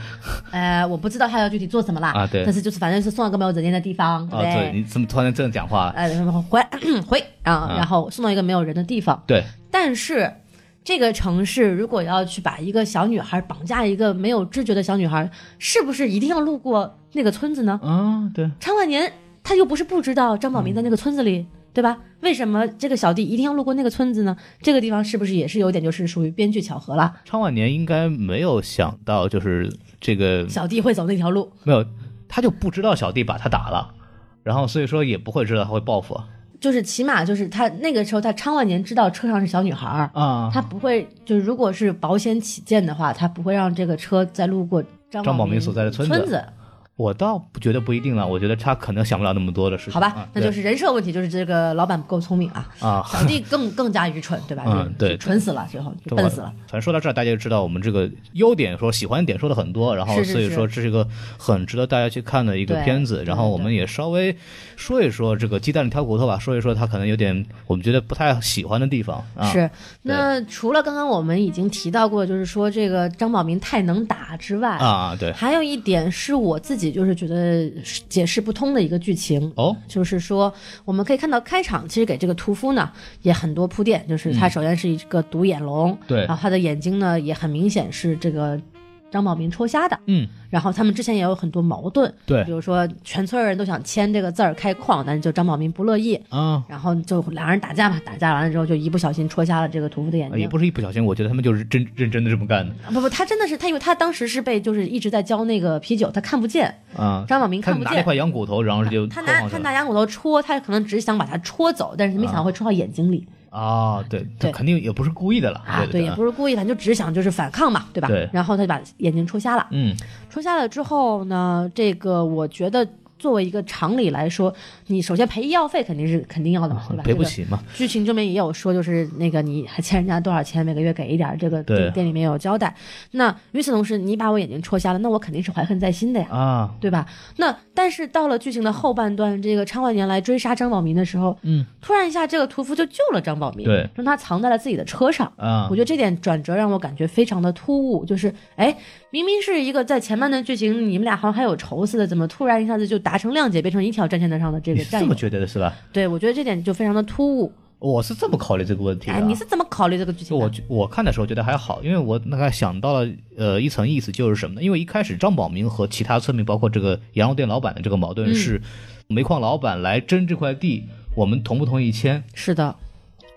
呃，我不知道他要具体做什么啦，啊对但是就是反正是送到一个没有人烟的地方，对对？对你怎么突然这样讲话？呃，回 回啊，嗯然后送到一个没有人的地方。对，但是这个城市如果要去把一个小女孩绑架一个没有知觉的小女孩，是不是一定要路过那个村子呢？啊，对，常万年他又不是不知道张宝明在那个村子里，对吧？为什么这个小弟一定要路过那个村子呢？这个地方是不是也是有点就是属于编剧巧合了？昌万年应该没有想到，就是这个小弟会走那条路，没有，他就不知道小弟把他打了，然后所以说也不会知道他会报复就是起码就是他那个时候他昌万年知道车上是小女孩儿。啊。他不会，就是如果是保险起见的话，他不会让这个车再路过张宝张宝明所在的村子村子我倒不觉得不一定了，我觉得他可能想不了那么多的事情。好吧，啊那就是人设问题，就是这个老板不够聪明啊，啊。小弟更更加愚蠢，对吧？嗯对蠢死了，最后就笨死了。反正说到这儿，大家就知道我们这个优点说喜欢点说的很多，然后所以说这是一个很值得大家去看的一个片子。然后我们也稍微说一说这个鸡蛋里挑骨头吧，说一说他可能有点我们觉得不太喜欢的地方啊。是，那除了刚刚我们已经提到过，就是说这个张宝明太能打之外，啊，对还有一点是我自己就是觉得解释不通的一个剧情。哦，就是说，我们可以看到开场其实给这个屠夫呢也很多铺垫，就是他首先是一个独眼龙，对然后他的眼睛呢也很明显是这个张宝明戳瞎的，嗯，然后他们之前也有很多矛盾，对。比如说全村人都想签这个字儿开矿，但是就张宝明不乐意，啊，然后就两人打架嘛，打架完了之后就一不小心戳瞎了这个屠夫的眼睛。也不是一不小心，我觉得他们就是真认真的这么干的。啊不不，他真的是他，因为他当时是被就是一直在浇那个啤酒，他看不见，啊。张宝明看不见。拿了一块羊骨头，然后就他拿他拿羊骨头戳，他可能只是想把它戳走，但是没想到会戳到眼睛里。啊，对，他对肯定也不是故意的了啊！对也不是故意，他就只想就是反抗嘛，对吧？对然后他就把眼睛戳瞎了。嗯，戳瞎了之后呢，这个我觉得作为一个常理来说，你首先赔医药费肯定是肯定要的嘛，对吧？这个赔不起嘛。剧情这边也有说，就是那个你还欠人家多少钱，每个月给一点，这个这个店里面有交代。那与此同时，你把我眼睛戳瞎了，那我肯定是怀恨在心的呀。啊，对吧？那但是到了剧情的后半段，这个昌万年来追杀张宝民的时候，嗯，突然一下这个屠夫就救了张宝民，对，让他藏在了自己的车上。啊我觉得这点转折让我感觉非常的突兀，就是哎，明明是一个在前半段剧情你们俩好像还有仇似的，怎么突然一下子就达成谅解，变成一条战线的上的这你个这么觉得的是吧？对，我觉得这点就非常的突兀。我是这么考虑这个问题的啊。哎，你是怎么考虑这个剧情的？我我看的时候觉得还好，因为我大概想到了呃一层意思，就是什么呢？因为一开始张宝明和其他村民，包括这个羊肉店老板的这个矛盾是，煤矿老板来争这块地，我们同不同意签？是的，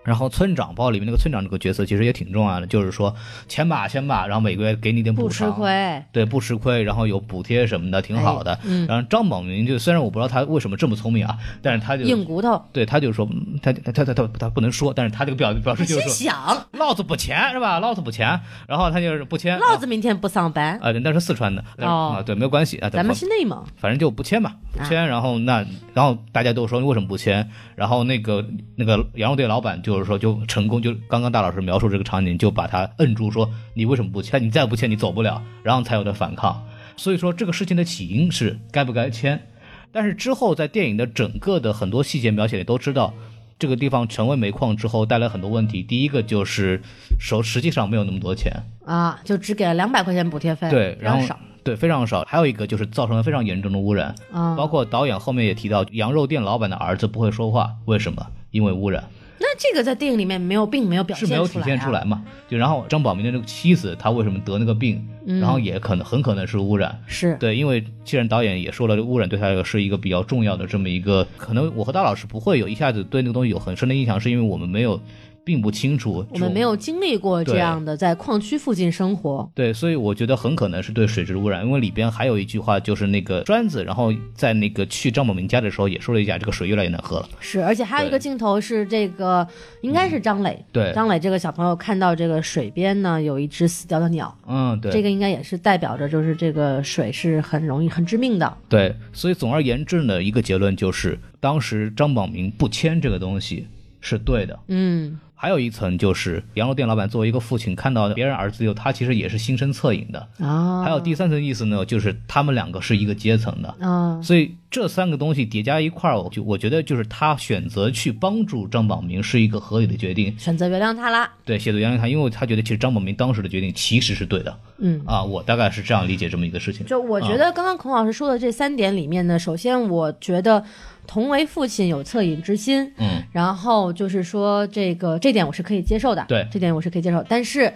然后村长包里面那个村长这个角色其实也挺重要的，就是说签吧签吧，然后每个月给你点补不吃偿，亏。对，不吃亏，然后有补贴什么的，挺好的。哎嗯然后张宝明就虽然我不知道他为什么这么聪明啊，但是他就硬骨头，对他就说嗯他他他他他他不能说，但是他这个表表示心就是说。想，老子不签是吧？老子不签，然后他就是不签。老子明天不上班。啊，对那是四川的哦啊，对，没有关系啊，咱们是内蒙，反正就不签嘛，不签，然后那然后大家都说你为什么不签？然后那个那个羊肉店老板就是说就成功，就刚刚大老师描述这个场景，就把他摁住，说你为什么不签？你再不签你走不了，然后才有的反抗。所以说这个事情的起因是该不该签，但是之后在电影的整个的很多细节描写里都知道。这个地方成为煤矿之后带来很多问题，第一个就是手实际上没有那么多钱，啊，就只给了两百块钱补贴费，对，然后少对非常少。还有一个就是造成了非常严重的污染，啊。包括导演后面也提到，羊肉店老板的儿子不会说话，为什么？因为污染那这个在电影里面没有，并没有表现是没有体现出来来嘛？就然后张宝明的这个妻子，她为什么得那个病？嗯然后也可能很可能是污染。啊。是，对，因为既然导演也说了，污染对他来说是一个比较重要的这么一个，可能我和大老师不会有一下子对那个东西有很深的印象，是因为我们没有，并不清楚，我们没有经历过这样的在矿区附近生活。对，所以我觉得很可能是对水质污染，因为里边还有一句话，就是那个栓子，然后在那个去张宝明家的时候也说了一下，这个水越来越难喝了。是，而且还有一个镜头是这个，应该是张磊，对，张磊这个小朋友看到这个水边呢有一只死掉的鸟，嗯，对，这个应该也是代表着就是这个水是很容易很致命的。对，所以总而言之呢，一个结论就是，当时张宝明不签这个东西是对的。嗯，还有一层就是，羊肉店老板作为一个父亲，看到别人儿子有他，其实也是心生恻隐的。啊，还有第三层意思呢，就是他们两个是一个阶层的。啊，所以这三个东西叠加一块儿，我就我觉得就是他选择去帮助张宝明是一个合理的决定。选择原谅他啦。对，写作原谅他，因为他觉得其实张宝明当时的决定其实是对的嗯，啊，我大概是这样理解这么一个事情。就我觉得刚刚孔老师说的这三点里面呢，首先我觉得同为父亲有恻隐之心，嗯，然后就是说这个这点我是可以接受的，对这点我是可以接受，但是。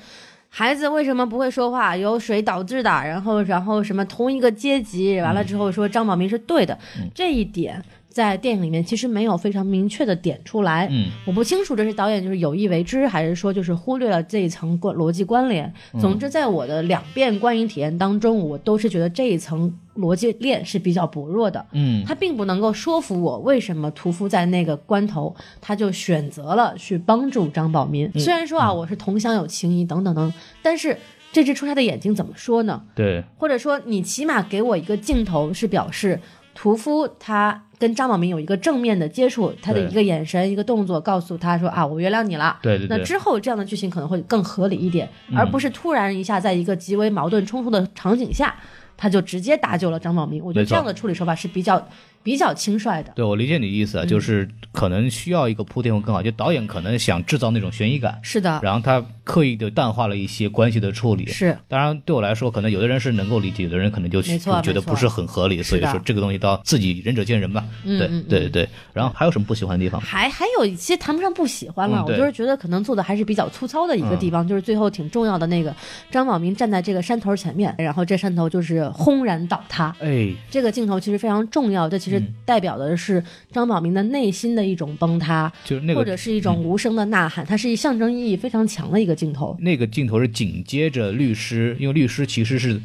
孩子为什么不会说话？由水导致的，然后，然后什么同一个阶级，完了之后说张宝明是对的，嗯这一点在电影里面其实没有非常明确的点出来。嗯，我不清楚这是导演就是有意为之，还是说就是忽略了这一层关逻辑关联。嗯总之，在我的两遍观影体验当中，我都是觉得这一层逻辑链是比较薄弱的。嗯，他并不能够说服我为什么屠夫在那个关头他就选择了去帮助张宝民。虽然说啊，我是同乡有情谊等等等，但是这只出差的眼睛怎么说呢？对，或者说你起码给我一个镜头是表示屠夫他跟张宝民有一个正面的接触，他的一个眼神、一个动作告诉他说啊，我原谅你了。对对对那之后这样的剧情可能会更合理一点，而不是突然一下在一个极为矛盾冲突的场景下，他就直接搭救了张宝明。我觉得这样的处理手法是比较比较轻率的。对我理解你的意思啊，嗯就是可能需要一个铺垫会更好，就导演可能想制造那种悬疑感，是的，然后他刻意的淡化了一些关系的处理。是当然，对我来说，可能有的人是能够理解，有的人可能就觉得不是很合理，所以说这个东西到自己仁者见仁吧。对对对对。然后还有什么不喜欢的地方？还还有一些谈不上不喜欢了，我就是觉得可能做的还是比较粗糙的一个地方，就是最后挺重要的那个张宝明站在这个山头前面，然后这山头就是轰然倒塌。哎，这个镜头其实非常重要，这其实嗯代表的是张宝明的内心的一种崩塌，就是那个或者是一种无声的呐喊，它是一象征意义非常强的一个镜头。那个镜头是紧接着律师，因为律师其实是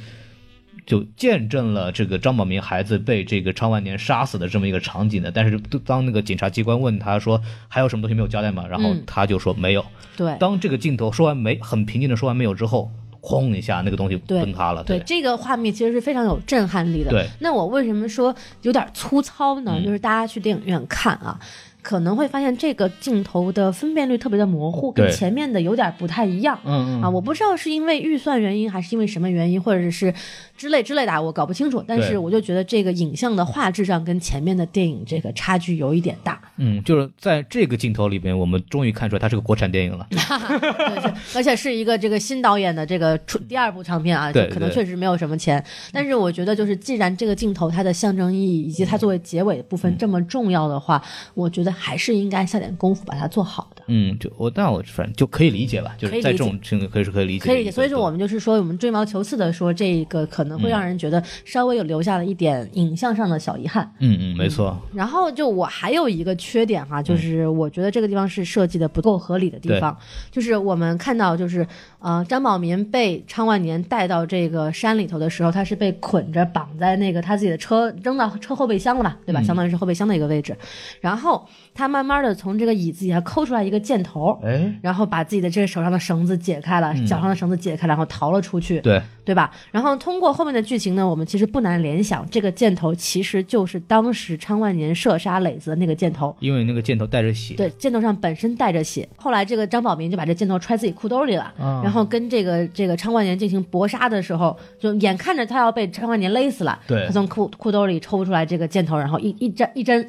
就见证了这个张宝明孩子被这个昌万年杀死的这么一个场景的。但是当那个检察机关问他说还有什么东西没有交代吗？然后嗯他就说没有。对，当这个镜头说完没，很平静的说完没有之后，轰一下，那个东西崩塌了。对，这个画面其实是非常有震撼力的。对，那我为什么说有点粗糙呢？嗯就是大家去电影院看啊，可能会发现这个镜头的分辨率特别的模糊，跟前面的有点不太一样。嗯嗯啊，我不知道是因为预算原因，还是因为什么原因，或者是之类之类的啊，我搞不清楚。但是我就觉得这个影像的画质上跟前面的电影这个差距有一点大。嗯，就是在这个镜头里边，我们终于看出来它是个国产电影了。对是，而且是一个这个新导演的这个出第二部长片啊，可能确实没有什么钱，但是我觉得就是既然这个镜头它的象征意义以及它作为结尾的部分这么重要的话，我觉得还是应该下点功夫把它做好。嗯，就我，但我反正就可以理解吧，就是在这种情况可以是可以理解可以理解，所以说我们就是说，我们追毛求疵的说这个可能会让人觉得稍微有留下了一点影像上的小遗憾。嗯嗯，没错，然后就我还有一个缺点哈、就是我觉得这个地方是设计的不够合理的地方，就是我们看到就是呃张宝民被昌万年带到这个山里头的时候，他是被捆着绑在那个他自己的车扔到车后备箱了吧，对吧？相当于是后备箱的一个位置，然后他慢慢的从这个椅子底下抠出来一个箭头。哎，然后把自己的这个手上的绳子解开了，脚上的绳子解开，然后逃了出去。对，对吧？然后通过后面的剧情呢，我们其实不难联想，这个箭头其实就是当时昌万年射杀磊子的那个箭头。因为那个箭头带着血，对，箭头上本身带着血。后来这个张宝明就把这箭头揣自己裤兜里了，啊然后跟这个这个昌万年进行搏杀的时候，就眼看着他要被昌万年勒死了，对他从裤裤兜里抽出来这个箭头，然后一一针一针一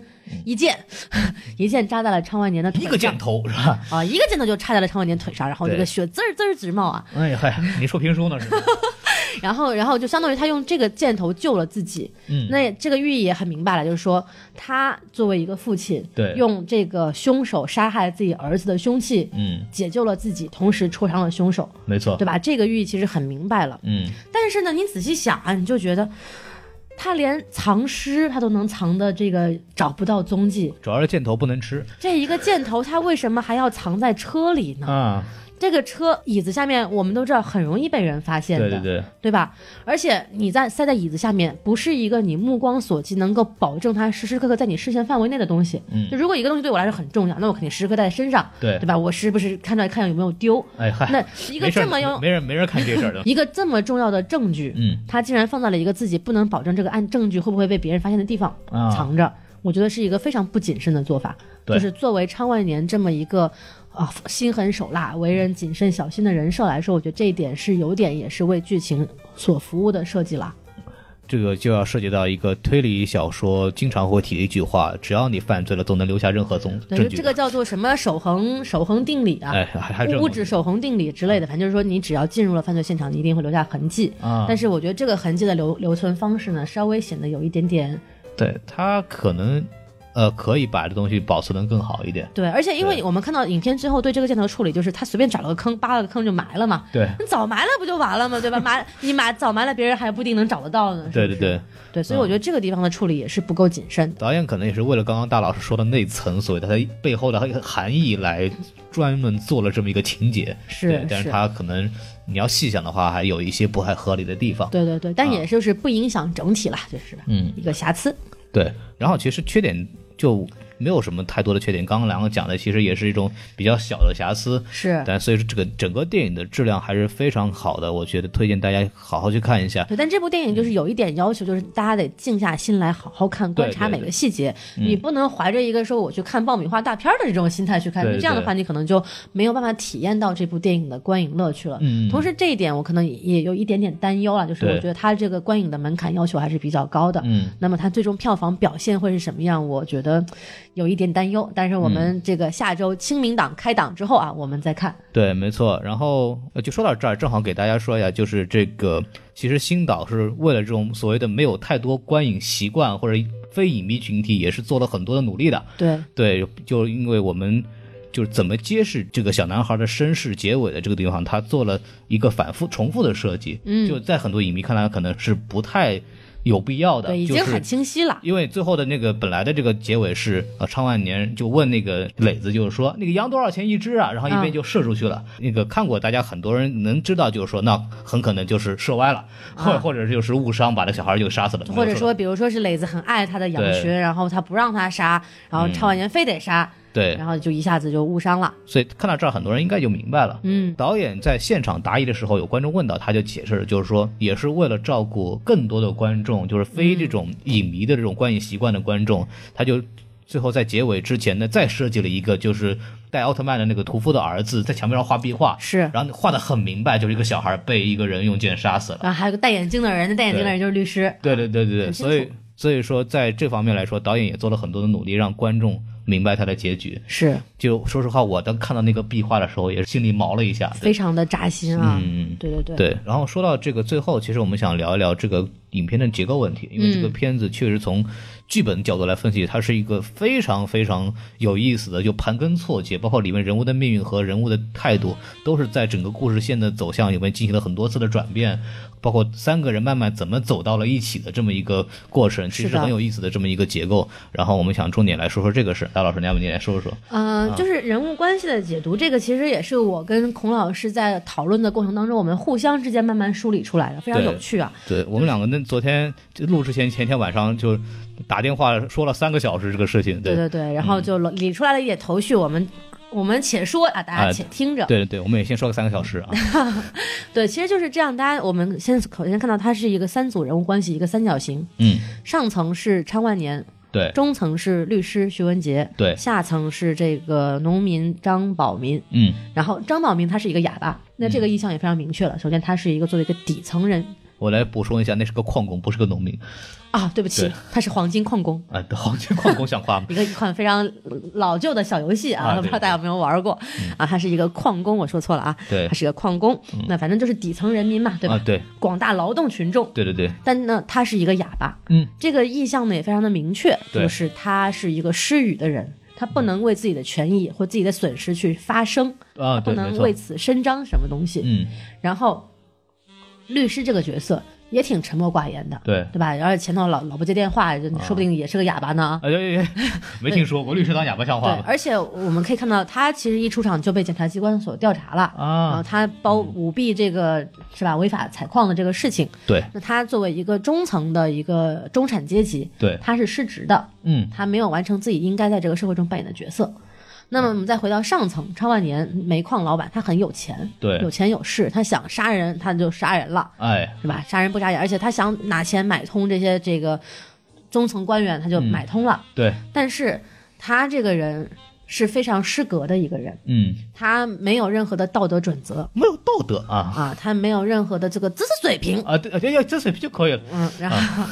箭，一箭扎在了昌万年的腿上。一个箭头是吧？啊，一个箭头就插在了昌万年腿上，然后这个血滋儿滋儿直冒啊。哎呀嗨，你说评书呢是吧？然后，然后就相当于他用这个箭头救了自己。嗯那这个寓意也很明白了，就是说他作为一个父亲，对用这个凶手杀害自己儿子的凶器，嗯，解救了自己，同时戳伤了凶手，没错对，吧？这个寓意其实很明白了。嗯，但是呢，你仔细想啊，你就觉得他连藏尸他都能藏的这个找不到踪迹，主要是箭头不能吃。这一个箭头他为什么还要藏在车里呢？啊，这个车椅子下面，我们都知道很容易被人发现的，对对对，对吧？而且你在塞在椅子下面，不是一个你目光所及能够保证它时时刻刻在你视线范围内的东西。嗯就如果一个东西对我来说很重要，那我肯定时时刻带在身上，对对吧？我时不时看出来看有没有丢。哎嗨，那一个这么用没人没人看这事儿的，一个这么重要的证据，嗯，他竟然放在了一个自己不能保证这个案证据会不会被别人发现的地方啊藏着，我觉得是一个非常不谨慎的做法。对就是作为昌万年这么一个啊心狠手辣、为人谨慎小心的人设来说，我觉得这一点是有点也是为剧情所服务的设计了。这个就要涉及到一个推理小说经常会提的一句话：只要你犯罪了，总能留下任何踪对，证据。这个叫做什么守恒守恒定理啊，哎，还还这物质守恒定理之类的，反正就是说你只要进入了犯罪现场，你一定会留下痕迹。啊，但是我觉得这个痕迹的留留存方式呢，稍微显得有一点点对他可能呃可以把这东西保存的更好一点。对，而且因为我们看到影片最后对这个箭头处理，就是他随便找了个坑，扒了个坑就埋了嘛。对你早埋了不就完了吗？对吧？埋你埋早埋了，别人还不一定能找得到呢。是是对对对，对，所以我觉得这个地方的处理也是不够谨慎的。导演可能也是为了刚刚大老师说的那层所谓的它背后的含义来专门做了这么一个情节。是对，但是是他可能你要细想的话，还有一些不太合理的地方。对对对，但啊也就是不影响整体啦，就是嗯，一个瑕疵。对。然后其实缺点就没有什么太多的缺点。刚刚两个讲的其实也是一种比较小的瑕疵，是。但所以说这个整个电影的质量还是非常好的，我觉得推荐大家好好去看一下。对，但这部电影就是有一点要求，就是大家得静下心来好好看，观察每个细节。你不能怀着一个说我去看爆米花大片的这种心态去看，这样的话你可能就没有办法体验到这部电影的观影乐趣了。嗯。同时这一点我可能也有一点点担忧了，就是我觉得它这个观影的门槛要求还是比较高的。嗯。那么它最终票房表现会是什么样？我觉得有一点担忧。但是我们这个下周清明档开档之后啊，我们再看。对，没错。然后就说到这儿，正好给大家说一下，就是这个其实新导是为了这种所谓的没有太多观影习惯或者非影迷群体，也是做了很多的努力的。对对，就因为我们就是怎么揭示这个小男孩的身世结尾的这个地方，他做了一个反复重复的设计。嗯，就在很多影迷看来，可能是不太。有必要的，对，已经很清晰了。因为最后的那个本来的这个结尾是，呃，昌万年就问那个磊子，就是说那个羊多少钱一只啊？然后一边就射出去了。那个看过，大家很多人能知道，就是说那很可能就是射歪了，或或者就是误伤把那小孩就杀死了。或者说，比如说是磊子很爱他的羊群，然后他不让他杀，然后昌万年非得杀。对，然后就一下子就误伤了。所以看到这儿，很多人应该就明白了。嗯，导演在现场答疑的时候，有观众问到，他就解释，就是说，也是为了照顾更多的观众，就是非这种影迷的这种观影习惯的观众，他就最后在结尾之前呢，再设计了一个，就是戴奥特曼的那个屠夫的儿子在墙壁上画壁画，是，然后画的很明白，就是一个小孩被一个人用剑杀死了。然后还有个戴眼镜的人，那戴眼镜的人就是律师。对对对对对，所以所以说在这方面来说，导演也做了很多的努力，让观众。明白他的结局。是，就说实话，我当看到那个壁画的时候，也是心里毛了一下，非常的扎心啊。嗯，对对对。对，然后说到这个最后，其实我们想聊一聊这个影片的结构问题，因为这个片子确实从剧本角度来分析，它是一个非常非常有意思的，就盘根错节，包括里面人物的命运和人物的态度，都是在整个故事线的走向里面进行了很多次的转变。包括三个人慢慢怎么走到了一起的这么一个过程，其实很有意思的这么一个结构。然后我们想重点来说说这个事，大老师，你要不你来说说？嗯，就是人物关系的解读，这个其实也是我跟孔老师在讨论的过程当中，我们互相之间慢慢梳理出来的，非常有趣啊。对我们两个那昨天录之前前天晚上就打电话说了三个小时这个事情，对对对，然后就理出来了一点头绪，我们。我们且说啊，大家且听着。对对对，我们也先说个三个小时啊。对，其实就是这样。大家我们先首先看到它是一个三组人物关系，一个三角形。嗯。上层是昌万年，对。中层是律师徐文杰，对。下层是这个农民张宝民，嗯。然后张宝民他是一个哑巴，那这个意向也非常明确了。首先，他是一个作为一个底层人。我来补充一下，那是个矿工，不是个农民。啊，对不起，他是黄金矿工。啊，黄金矿工像话吗？一个一款非常老旧的小游戏啊，不知道大家有没有玩过。啊？他是一个矿工，我说错了啊，对，他是个矿工，那反正就是底层人民嘛，对吧？对，广大劳动群众，对对对。但呢，他是一个哑巴，嗯，这个意向呢也非常的明确，就是他是一个失语的人，他不能为自己的权益或自己的损失去发声啊，不能为此伸张什么东西，嗯，然后律师这个角色。也挺沉默寡言的，对对吧？而且前头老老不接电话，说不定也是个哑巴呢。哎呀，没听说过律师当哑巴笑话吗？而且我们可以看到，他其实一出场就被检察机关所调查了啊。然后他包舞弊这个是吧？违法采矿的这个事情，对。那他作为一个中层的一个中产阶级，对，他是失职的，嗯，他没有完成自己应该在这个社会中扮演的角色。那么我们再回到上层，昌万年煤矿老板，他很有钱，对，有钱有势，他想杀人他就杀人了，哎，是吧？杀人不眨眼，而且他想拿钱买通这些这个中层官员，他就买通了，对。但是他这个人是非常失格的一个人，嗯，他没有任何的道德准则，没有道德啊啊，他没有任何的这个知识水平啊，对，要知识水平就可以了，嗯，然后。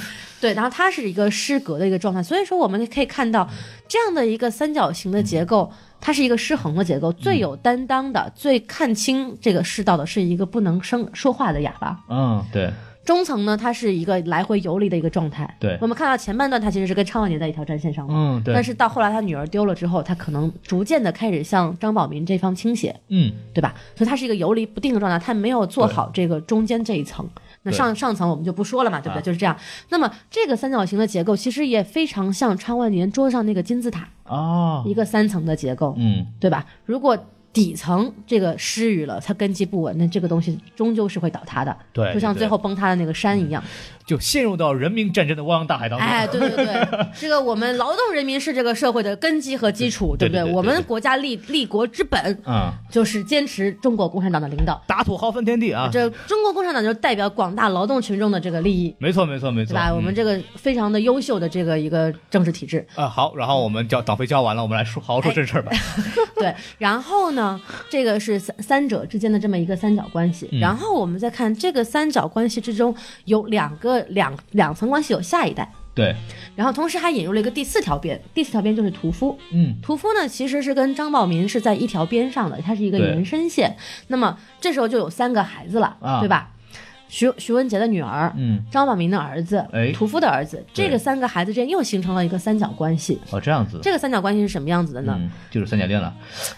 对，然后它是一个失格的一个状态，所以说我们可以看到这样的一个三角形的结构，它是一个失衡的结构。最有担当的、最看清这个世道的是一个不能声说话的哑巴。嗯，对。中层呢，它是一个来回游离的一个状态。对，我们看到前半段，他其实是跟昌万年在一条战线上的。嗯，对。但是到后来他女儿丢了之后，他可能逐渐的开始向张宝民这方倾斜。嗯，对吧？所以他是一个游离不定的状态，他没有做好这个中间这一层。那上上层我们就不说了嘛，对不对？就是这样。那么这个三角形的结构其实也非常像昌万年桌上那个金字塔哦，一个三层的结构，嗯，对吧？如果底层这个失语了，它根基不稳，那这个东西终究是会倒塌的。对，就像最后崩塌的那个山一样。就陷入到人民战争的汪洋大海当中。哎，对对对，这个我们劳动人民是这个社会的根基和基础，对不对？我们国家立立国之本，嗯，就是坚持中国共产党的领导，打土豪分天地啊！这中国共产党就代表广大劳动群众的这个利益。没错，没错，没错，对吧？我们这个非常的优秀的这个一个政治体制啊。好，然后我们交党费交完了，我们来说好好说正事儿吧。对，然后呢，这个是三三者之间的这么一个三角关系。然后我们再看这个三角关系之中有两个两两。两层关系有下一代，对，然后同时还引入了一个第四条边，第四条边就是屠夫，嗯，屠夫呢其实是跟张宝民是在一条边上的，它是一个延伸线。那么这时候就有三个孩子了，对吧？徐徐文杰的女儿，嗯，张宝民的儿子，哎，屠夫的儿子，这个三个孩子之间又形成了一个三角关系。哦，这样子，这个三角关系是什么样子的呢？就是三角恋了。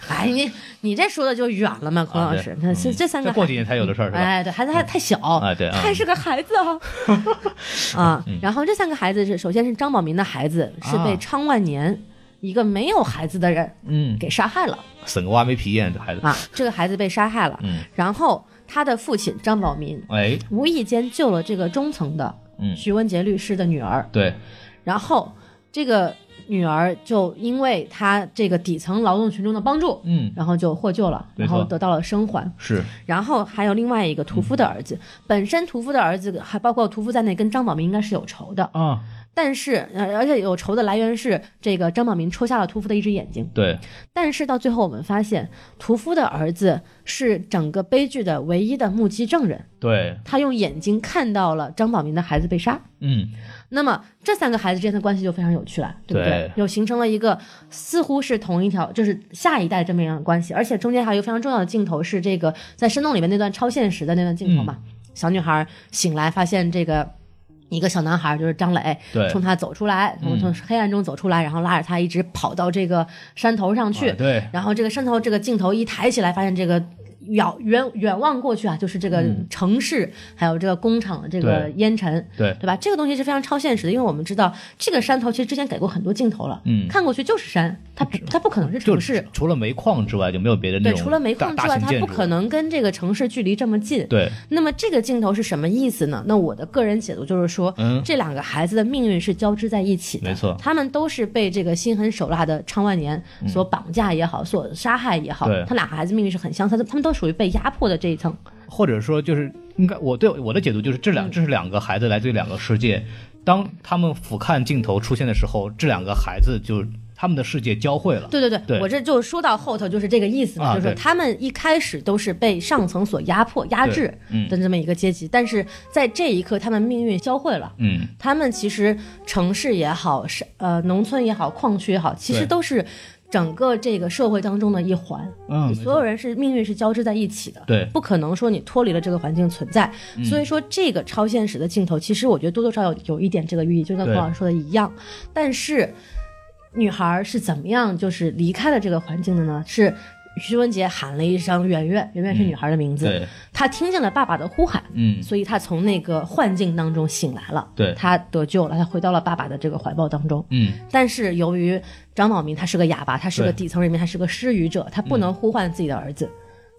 哎，你你这说的就远了嘛，孔老师，那这这三个过几年才有的事儿是吧？哎，对，孩子还太小，哎，对，他还是个孩子 啊。啊，然后这三个孩子是，首先是张宝民的孩子是被昌万年一个没有孩子的人，嗯，给杀害了，省个挖煤皮眼这孩子啊，这个孩子被杀害了，嗯，然后。他的父亲张宝民，哎，无意间救了这个中层的徐文杰律师的女儿，对，然后这个女儿就因为他这个底层劳动群众的帮助，嗯，然后就获救了，然后得到了生还，是，然后还有另外一个屠夫的儿子，本身屠夫的儿子还包括屠夫在内，跟张宝民应该是有仇的。啊。但是，呃，而且有仇的来源是这个张宝民戳瞎了屠夫的一只眼睛。对。但是到最后，我们发现屠夫的儿子是整个悲剧的唯一的目击证人。对。他用眼睛看到了张宝民的孩子被杀。嗯。那么这三个孩子之间的关系就非常有趣了，对不对？又形成了一个似乎是同一条，就是下一代这么样的关系。而且中间还有一个非常重要的镜头是这个在山洞里面那段超现实的那段镜头嘛？小女孩醒来发现这个。一个小男孩就是张磊，冲他走出来，从从黑暗中走出来，然后拉着他一直跑到这个山头上去。对，然后这个山头这个镜头一抬起来，发现这个。远远远望过去啊，就是这个城市，还有这个工厂的这个烟尘，对对吧？这个东西是非常超现实的，因为我们知道这个山头其实之前给过很多镜头了，嗯，看过去就是山，它它不可能是城市，除了煤矿之外就没有别的那种。对，除了煤矿之外，它不可能跟这个城市距离这么近。对。那么这个镜头是什么意思呢？那我的个人解读就是说，嗯，这两个孩子的命运是交织在一起的，没错，他们都是被这个心狠手辣的昌万年所绑架也好，所杀害也好，他俩孩子命运是很相似的，他们都属于被压迫的。这一层，或者说就是应该我对我的解读就是这两这是两个孩子来自于两个世界，当他们俯瞰镜头出现的时候，这两个孩子就他们的世界交汇了。对对对，我这就说到后头就是这个意思嘛，就是他们一开始都是被上层所压迫压制的这么一个阶级，但是在这一刻他们命运交汇了。嗯，他们其实城市也好，是呃农村也好，矿区也好，其实都是。整个这个社会当中的一环，嗯，所有人是命运是交织在一起的，对，不可能说你脱离了这个环境存在。所以说，这个超现实的镜头，其实我觉得多多少少有有一点这个寓意，就跟孔老师说的一样。但是，女孩是怎么样就是离开了这个环境的呢？是。徐文杰喊了一声“圆圆”，圆圆是女孩的名字。他听见了爸爸的呼喊，嗯，所以他从那个幻境当中醒来了。对，他得救了，他回到了爸爸的这个怀抱当中。嗯，但是由于张宝明他是个哑巴，他是个底层人民，他是个失语者，他不能呼唤自己的儿子。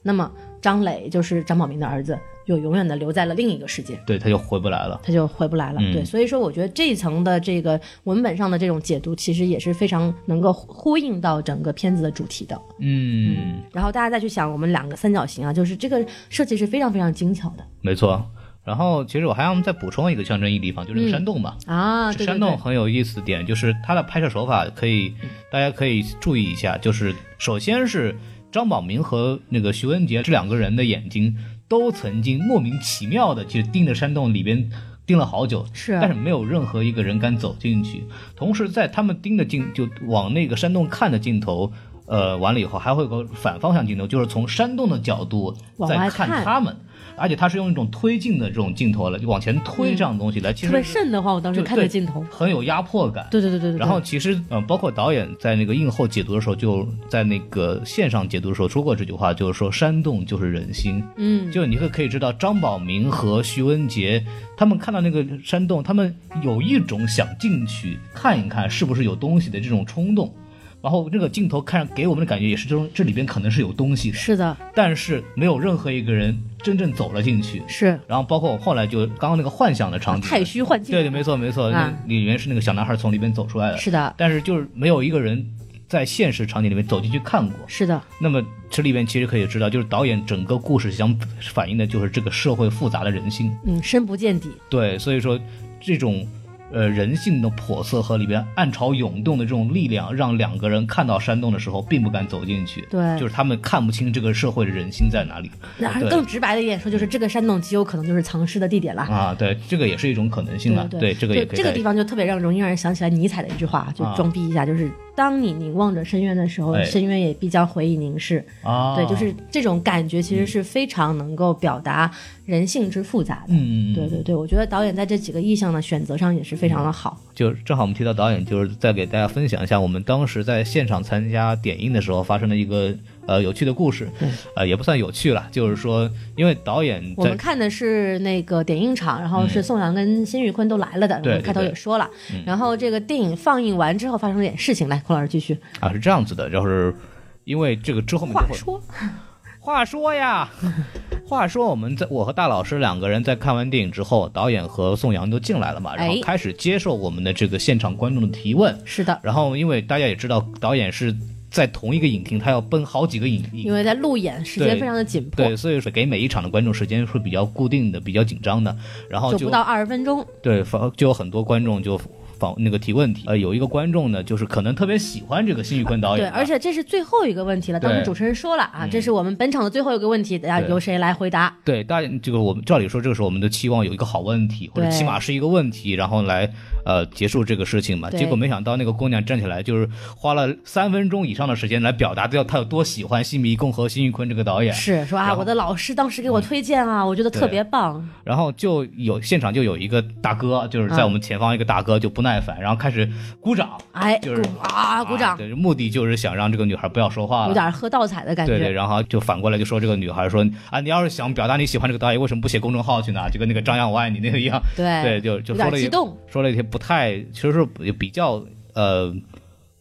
那么张磊就是张宝明的儿子。就永远的留在了另一个世界，对，他就回不来了，他就回不来了。对，所以说我觉得这一层的这个文本上的这种解读，其实也是非常能够呼应到整个片子的主题的。嗯，然后大家再去想，我们两个三角形啊，就是这个设计是非常非常精巧的。没错。然后其实我还要再补充一个象征意义地方，就是山洞嘛。啊，山洞很有意思的点就是它的拍摄手法可以，大家可以注意一下，就是首先是张宝明和那个徐文杰这两个人的眼睛。都曾经莫名其妙的就盯着山洞里边盯了好久，是，但是没有任何一个人敢走进去。同时，在他们盯的镜就往那个山洞看的镜头，呃，完了以后还会有个反方向镜头，就是从山洞的角度在看他们。而且它是用一种推进的这种镜头了，就往前推这样的东西来，其实特别瘆得慌。我当时看的镜头很有压迫感。对对对对对。然后其实嗯，包括导演在那个映后解读的时候，就在那个线上解读的时候说过这句话，就是说山洞就是人心。嗯，就你会可以知道张宝明和徐文杰他们看到那个山洞，他们有一种想进去看一看是不是有东西的这种冲动。然后这个镜头看给我们的感觉也是这种，这里边可能是有东西的，是的，但是没有任何一个人真正走了进去。是然后包括我后来就刚刚那个幻想的场景，太虚幻境。对对，没错没错，啊那里面是那个小男孩从里边走出来的，是的，但是就是没有一个人在现实场景里面走进去看过。是的，那么这里边其实可以知道，就是导演整个故事想反映的就是这个社会复杂的人性。嗯，深不见底。对，所以说这种呃人性的叵测和里边暗潮涌动的这种力量，让两个人看到山洞的时候并不敢走进去。对就是他们看不清这个社会的人心在哪里。那更直白的一点说，就是这个山洞极有可能就是藏尸的地点了。啊，对，这个也是一种可能性了。对这个也可以这个地方就特别让容易让人想起来尼采的一句话，就啊装逼一下，就是当你凝望着深渊的时候，哎深渊也必将回以凝视。啊，对，就是这种感觉，其实是非常能够表达人性之复杂的。嗯嗯嗯，对对对，我觉得导演在这几个意象的选择上也是非常的好。就正好我们提到导演，就是再给大家分享一下我们当时在现场参加点映的时候发生的一个呃有趣的故事，呃也不算有趣了，就是说因为导演我们看的是那个点映场，然后是宋阳跟辛玉坤都来了的，我们开头也说了。然后这个电影放映完之后发生了点事情，来，孔老师继续。啊是这样子的，就是因为这个之后话说呀，话说我们在我和大老师两个人在看完电影之后，导演和宋阳就进来了嘛，然后哎开始接受我们的这个现场观众的提问。是的，然后因为大家也知道，导演是在同一个影厅，他要奔好几个影厅因为在路演时间非常的紧迫。对，，所以说给每一场的观众时间是比较固定的、比较紧张的，然后就就不到二十分钟。对，就有很多观众就访那个提问题。呃，有一个观众呢，就是可能特别喜欢这个辛玉坤导对，演对，而且这是最后一个问题了。当时主持人说了啊，这是我们本场的最后一个问题，大家由谁来回答？对大这个我们照理说，这个时候我们都期望有一个好问题，或者起码是一个问题，然后来呃结束这个事情嘛。结果没想到那个姑娘站起来，就是花了三分钟以上的时间来表达掉她有多喜欢新迷宫和辛玉坤这个导演。是说啊，我的老师当时给我推荐啊，我觉得特别棒。然后就有现场就有一个大哥，就是在嗯我们前方一个大哥就不耐烦，然后开始鼓掌，哎，就是啊，鼓掌，对，目的就是想让这个女孩不要说话了。有点喝倒彩的感对对，然后就反过来就说这个女孩说啊，你要是想表达你喜欢这个导演，为什么不写公众号去呢？就跟那个张扬我爱你那个一样。对对，就就说了一点激动。说了一些不太，其实是比较呃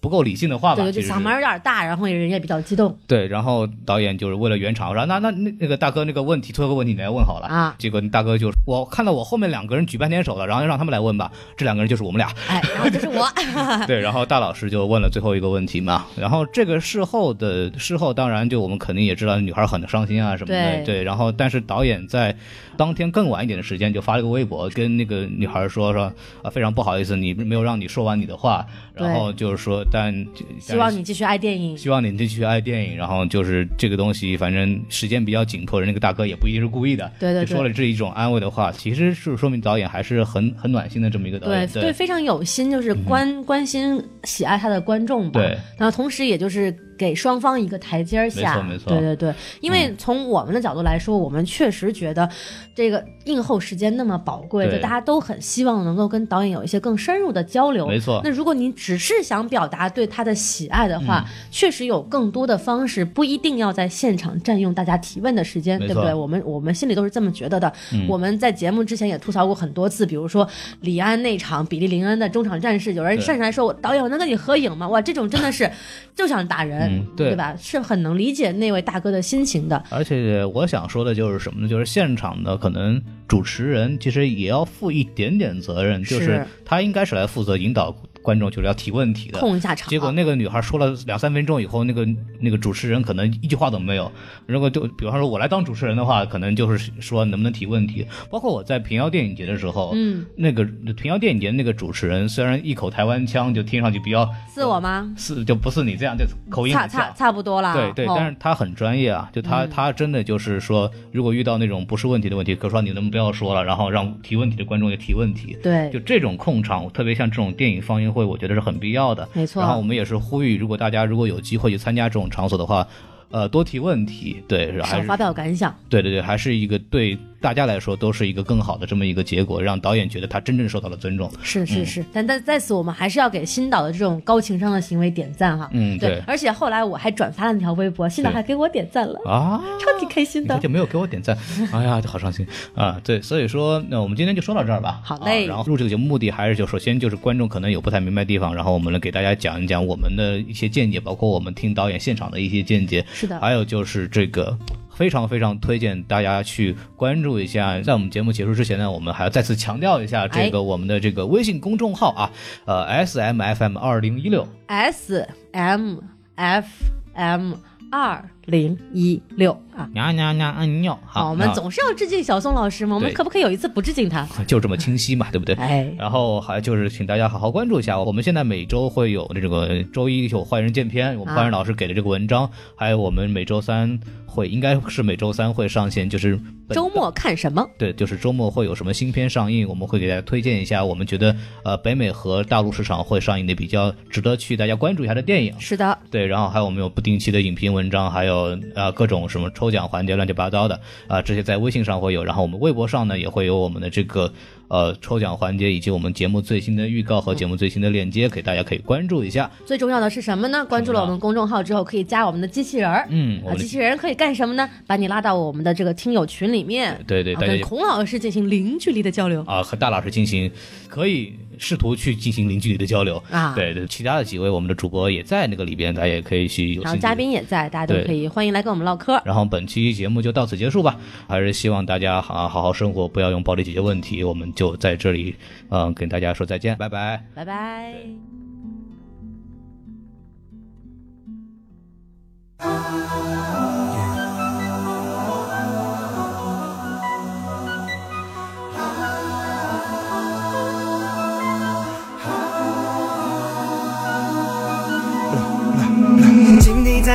不够理性的话吧。对，就嗓门有点大，然后人也比较激动对，然后导演就是为了圆场，说那那那那个大哥那个问题，最后一个问题你来问好了。啊。结果大哥就我看到我后面两个人举半天手了，然后让他们来问吧，这两个人就是我们俩。哎，然后就是我，对，然后大老师就问了最后一个问题嘛，然后这个事后的事后，当然就我们肯定也知道女孩很伤心啊什么的，对然后但是导演在当天更晚一点的时间就发了个微博，跟那个女孩说说啊非常不好意思，你没有让你说完你的话，然后就是说但希望你继续爱电影。希望你继续爱电影，然后就是这个东西，反正时间比较紧迫，那个大哥也不一定是故意的，对对对就说了这一种安慰的话，其实是说明导演还是很很暖心的这么一个导演，对，非常有心，就是关、关心喜爱他的观众吧。嗯对，然后同时也就是给双方一个台阶儿下。没错没错对对对，因为从我们的角度来说，我们确实觉得这个映后时间那么宝贵，就大家都很希望能够跟导演有一些更深入的交流。没错那如果你只是想表达对他的喜爱的话，嗯确实有更多的方式，不一定要在现场占用大家提问的时间，对不对？我们我们心里都是这么觉得的。嗯我们在节目之前也吐槽过很多次，比如说李安那场比利林恩的中场战事，有人对站出来说：“我导演，我能跟你合影吗？”哇，这种真的是 就想打人，嗯对吧？是很能理解那位大哥的心情的。而且我想说的就是什么呢？就是现场的可能主持人其实也要负一点点责任，就是是他应该是来负责引导观众，就是要提问题的。控一下场，结果那个女孩说了两三分钟以后，那个那个主持人可能一句话都没有。如果就比方说我来当主持人的话，可能就是说能不能提问题。包括我在平遥电影节的时候，嗯，那个平遥电影节那个主持人虽然一口台湾腔，就听上去比较是我吗？是就不是你这样，就口音差差。差不多啦。对对，哦但是他很专业啊，就他、嗯他真的就是说，如果遇到那种不是问题的问题，可说你能不能不要说了，然后让提问题的观众也提问题。对就这种控场，特别像这种电影放映会，我觉得是很必要的。没错然后我们也是呼吁，如果大家如果有机会去参加这种场所的话，呃，多提问题，对，还是少发表感想。对对对，还是一个对大家来说都是一个更好的这么一个结果，让导演觉得他真正受到了尊重。是是是，但但在此我们还是要给新导的这种高情商的行为点赞哈。嗯，对，而且后来我还转发了那条微博，新导还给我点赞了啊，超级开心的。就没有给我点赞，哎呀，就好伤心啊！对，所以说那我们今天就说到这儿吧。好嘞。然后录这个节目目的还是就首先就是观众可能有不太明白地方，然后我们来给大家讲一讲我们的一些见解，包括我们听导演现场的一些见解。是的。还有就是这个非常非常推荐大家去关注一下，在我们节目结束之前呢，我们还要再次强调一下这个我们的这个微信公众号啊，呃，S M F M 二零一六，S M F M。二零一六啊，呀呀呀，嗯尿。好，我们总是要致敬小宋老师嘛，我们可不可以有一次不致敬他？就这么清晰嘛，对不对？哎，然后还就是请大家好好关注一下，我们现在每周会有这个周一有坏人见片，我们坏人老师给的这个文章，还有我们每周三会应该是每周三会上线，就是周末看什么？对，就是周末会有什么新片上映，我们会给大家推荐一下，我们觉得呃北美和大陆市场会上映的比较值得去大家关注一下的电影。是的，对，然后还有我们有不定期的影评文章，还有。呃，各种什么抽奖环节，乱七八糟的啊，这些在微信上会有，然后我们微博上呢也会有我们的这个呃抽奖环节，以及我们节目最新的预告和节目最新的链接，给大家可以关注一下。最重要的是什么呢？关注了我们公众号之后，可以加我们的机器人儿。嗯，啊，机器人可以干什么呢？把你拉到我们的这个听友群里面。对对对，跟孔老师进行零距离的交流啊，和大老师进行可以。试图去进行零距离的交流啊，对对，其他的几位我们的主播也在那个里边，大家也可以去。然后嘉宾也在，大家都可以欢迎来跟我们唠嗑。然后本期节目就到此结束吧，还是希望大家啊好好生活，不要用暴力解决问题。我们就在这里，嗯，跟大家说再见，拜拜，拜拜。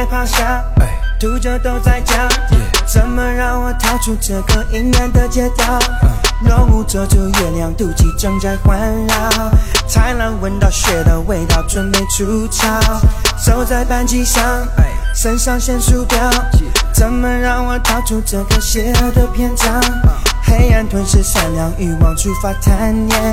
在咆哮，读者都在叫，怎么让我逃出这个阴暗的街道？浓雾遮住月亮，妒忌正在环绕。豺狼闻到血的味道，准备出巢。走在班机上，肾上腺素飙，怎么让我逃出这个邪恶的篇章？黑暗吞噬善良，欲望触发贪念，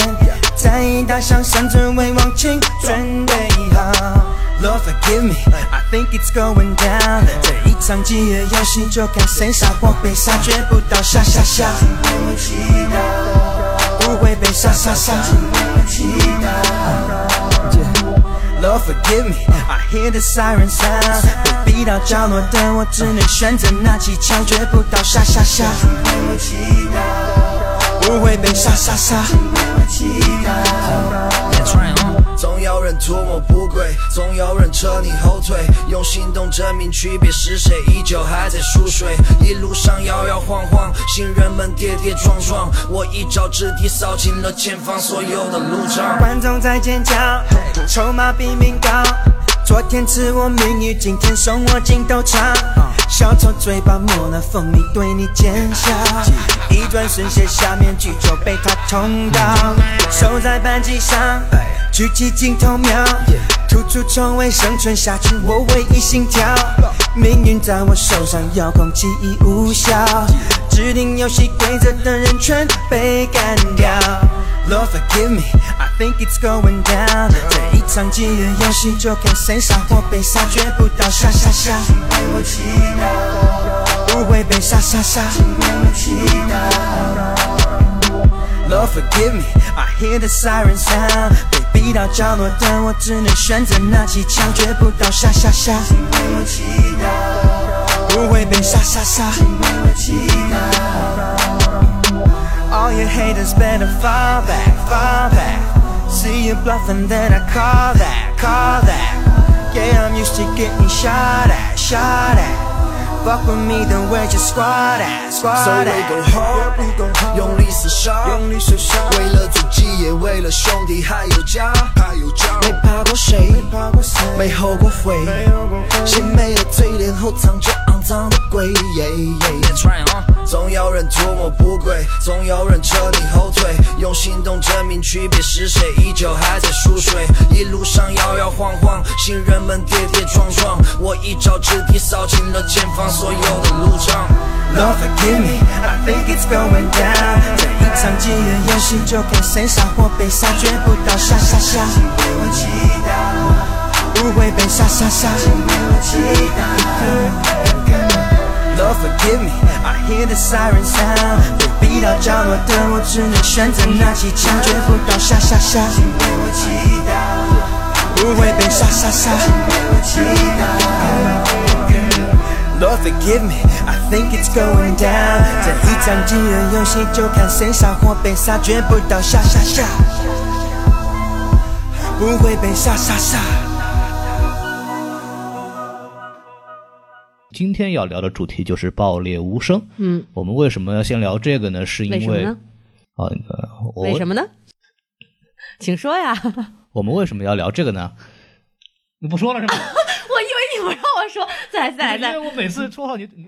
在意大象向着未忘情，准备好。Lord forgive me, I think it's going down。这一场饥饿游戏，就看谁杀或被杀，绝不到杀杀杀。不会被杀杀杀。Lord forgive me, I hear the siren sound。被逼到角落的我，只能选择拿起枪，绝不到杀杀杀。不会被杀杀杀。总有人图谋不轨，总有人扯你后腿，用行动证明区别是谁，依旧还在熟睡。一路上摇摇晃晃，行人们跌跌撞撞，我一招之地扫清了前方所有的路障。观众在尖叫，筹码比命高。昨天赐我名誉，今天送我镜头场。小丑嘴巴抹了蜂蜜，对你奸笑。一转身卸下面具，就被他捅到。手在扳机上。举起镜头瞄，突出重围生存下去，我唯一心跳。命运在我手上，遥控器已无效，制定游戏规则的人全被干掉。Lord forgive me, I think it's going down。这一场饥饿游戏，就看谁杀或被杀，绝不到杀杀杀。为我祈祷，不会被杀杀杀。为我祈祷。Lord forgive me, I hear the siren sound。逼到角落的我，只能选择拿起枪，绝不到杀杀杀。不会被杀杀杀。All your haters better fall back, fall back. See you bluffing, then I call that, call that. Yeah, I'm used to getting shot at, shot at. Fuck with me, then where's your squad? Squad? So we go hard, we go hard. 用力厮杀，用力厮杀。为了自己，也为了兄弟，还有家，还有家。没怕过谁，没怕过谁，没后过悔。谁没有嘴脸后藏着肮脏？堂的鬼。总有人图谋不轨，总有人扯你后腿，用行动证明区别是谁，依旧还在熟睡。一路上摇摇晃晃，行人们跌跌撞撞，我一招之地扫清了前方所有的路障。Lord forgive me, I think it's going down。这一场饥饿游戏，就看谁杀或被杀，绝不到下下下。请为我祈祷，不会被杀杀杀。请为我祈祷。Lord forgive me, I hear the siren sound。被逼到角落的我，只能选择拿起枪，绝不到下下下。请为我祈祷，不会被杀杀杀。请为我祈祷。Lord forgive me, I think it's going down。这一场饥饿游戏，就看谁杀或被杀，绝不到下下下。不会被杀杀杀。今天要聊的主题就是爆裂无声。嗯，我们为什么要先聊这个呢？是因为？啊，我为什么呢？请说呀！我们为什么要聊这个呢？你不说了是吗？我以为你不让我说，再来再来再来因为我每次说好你你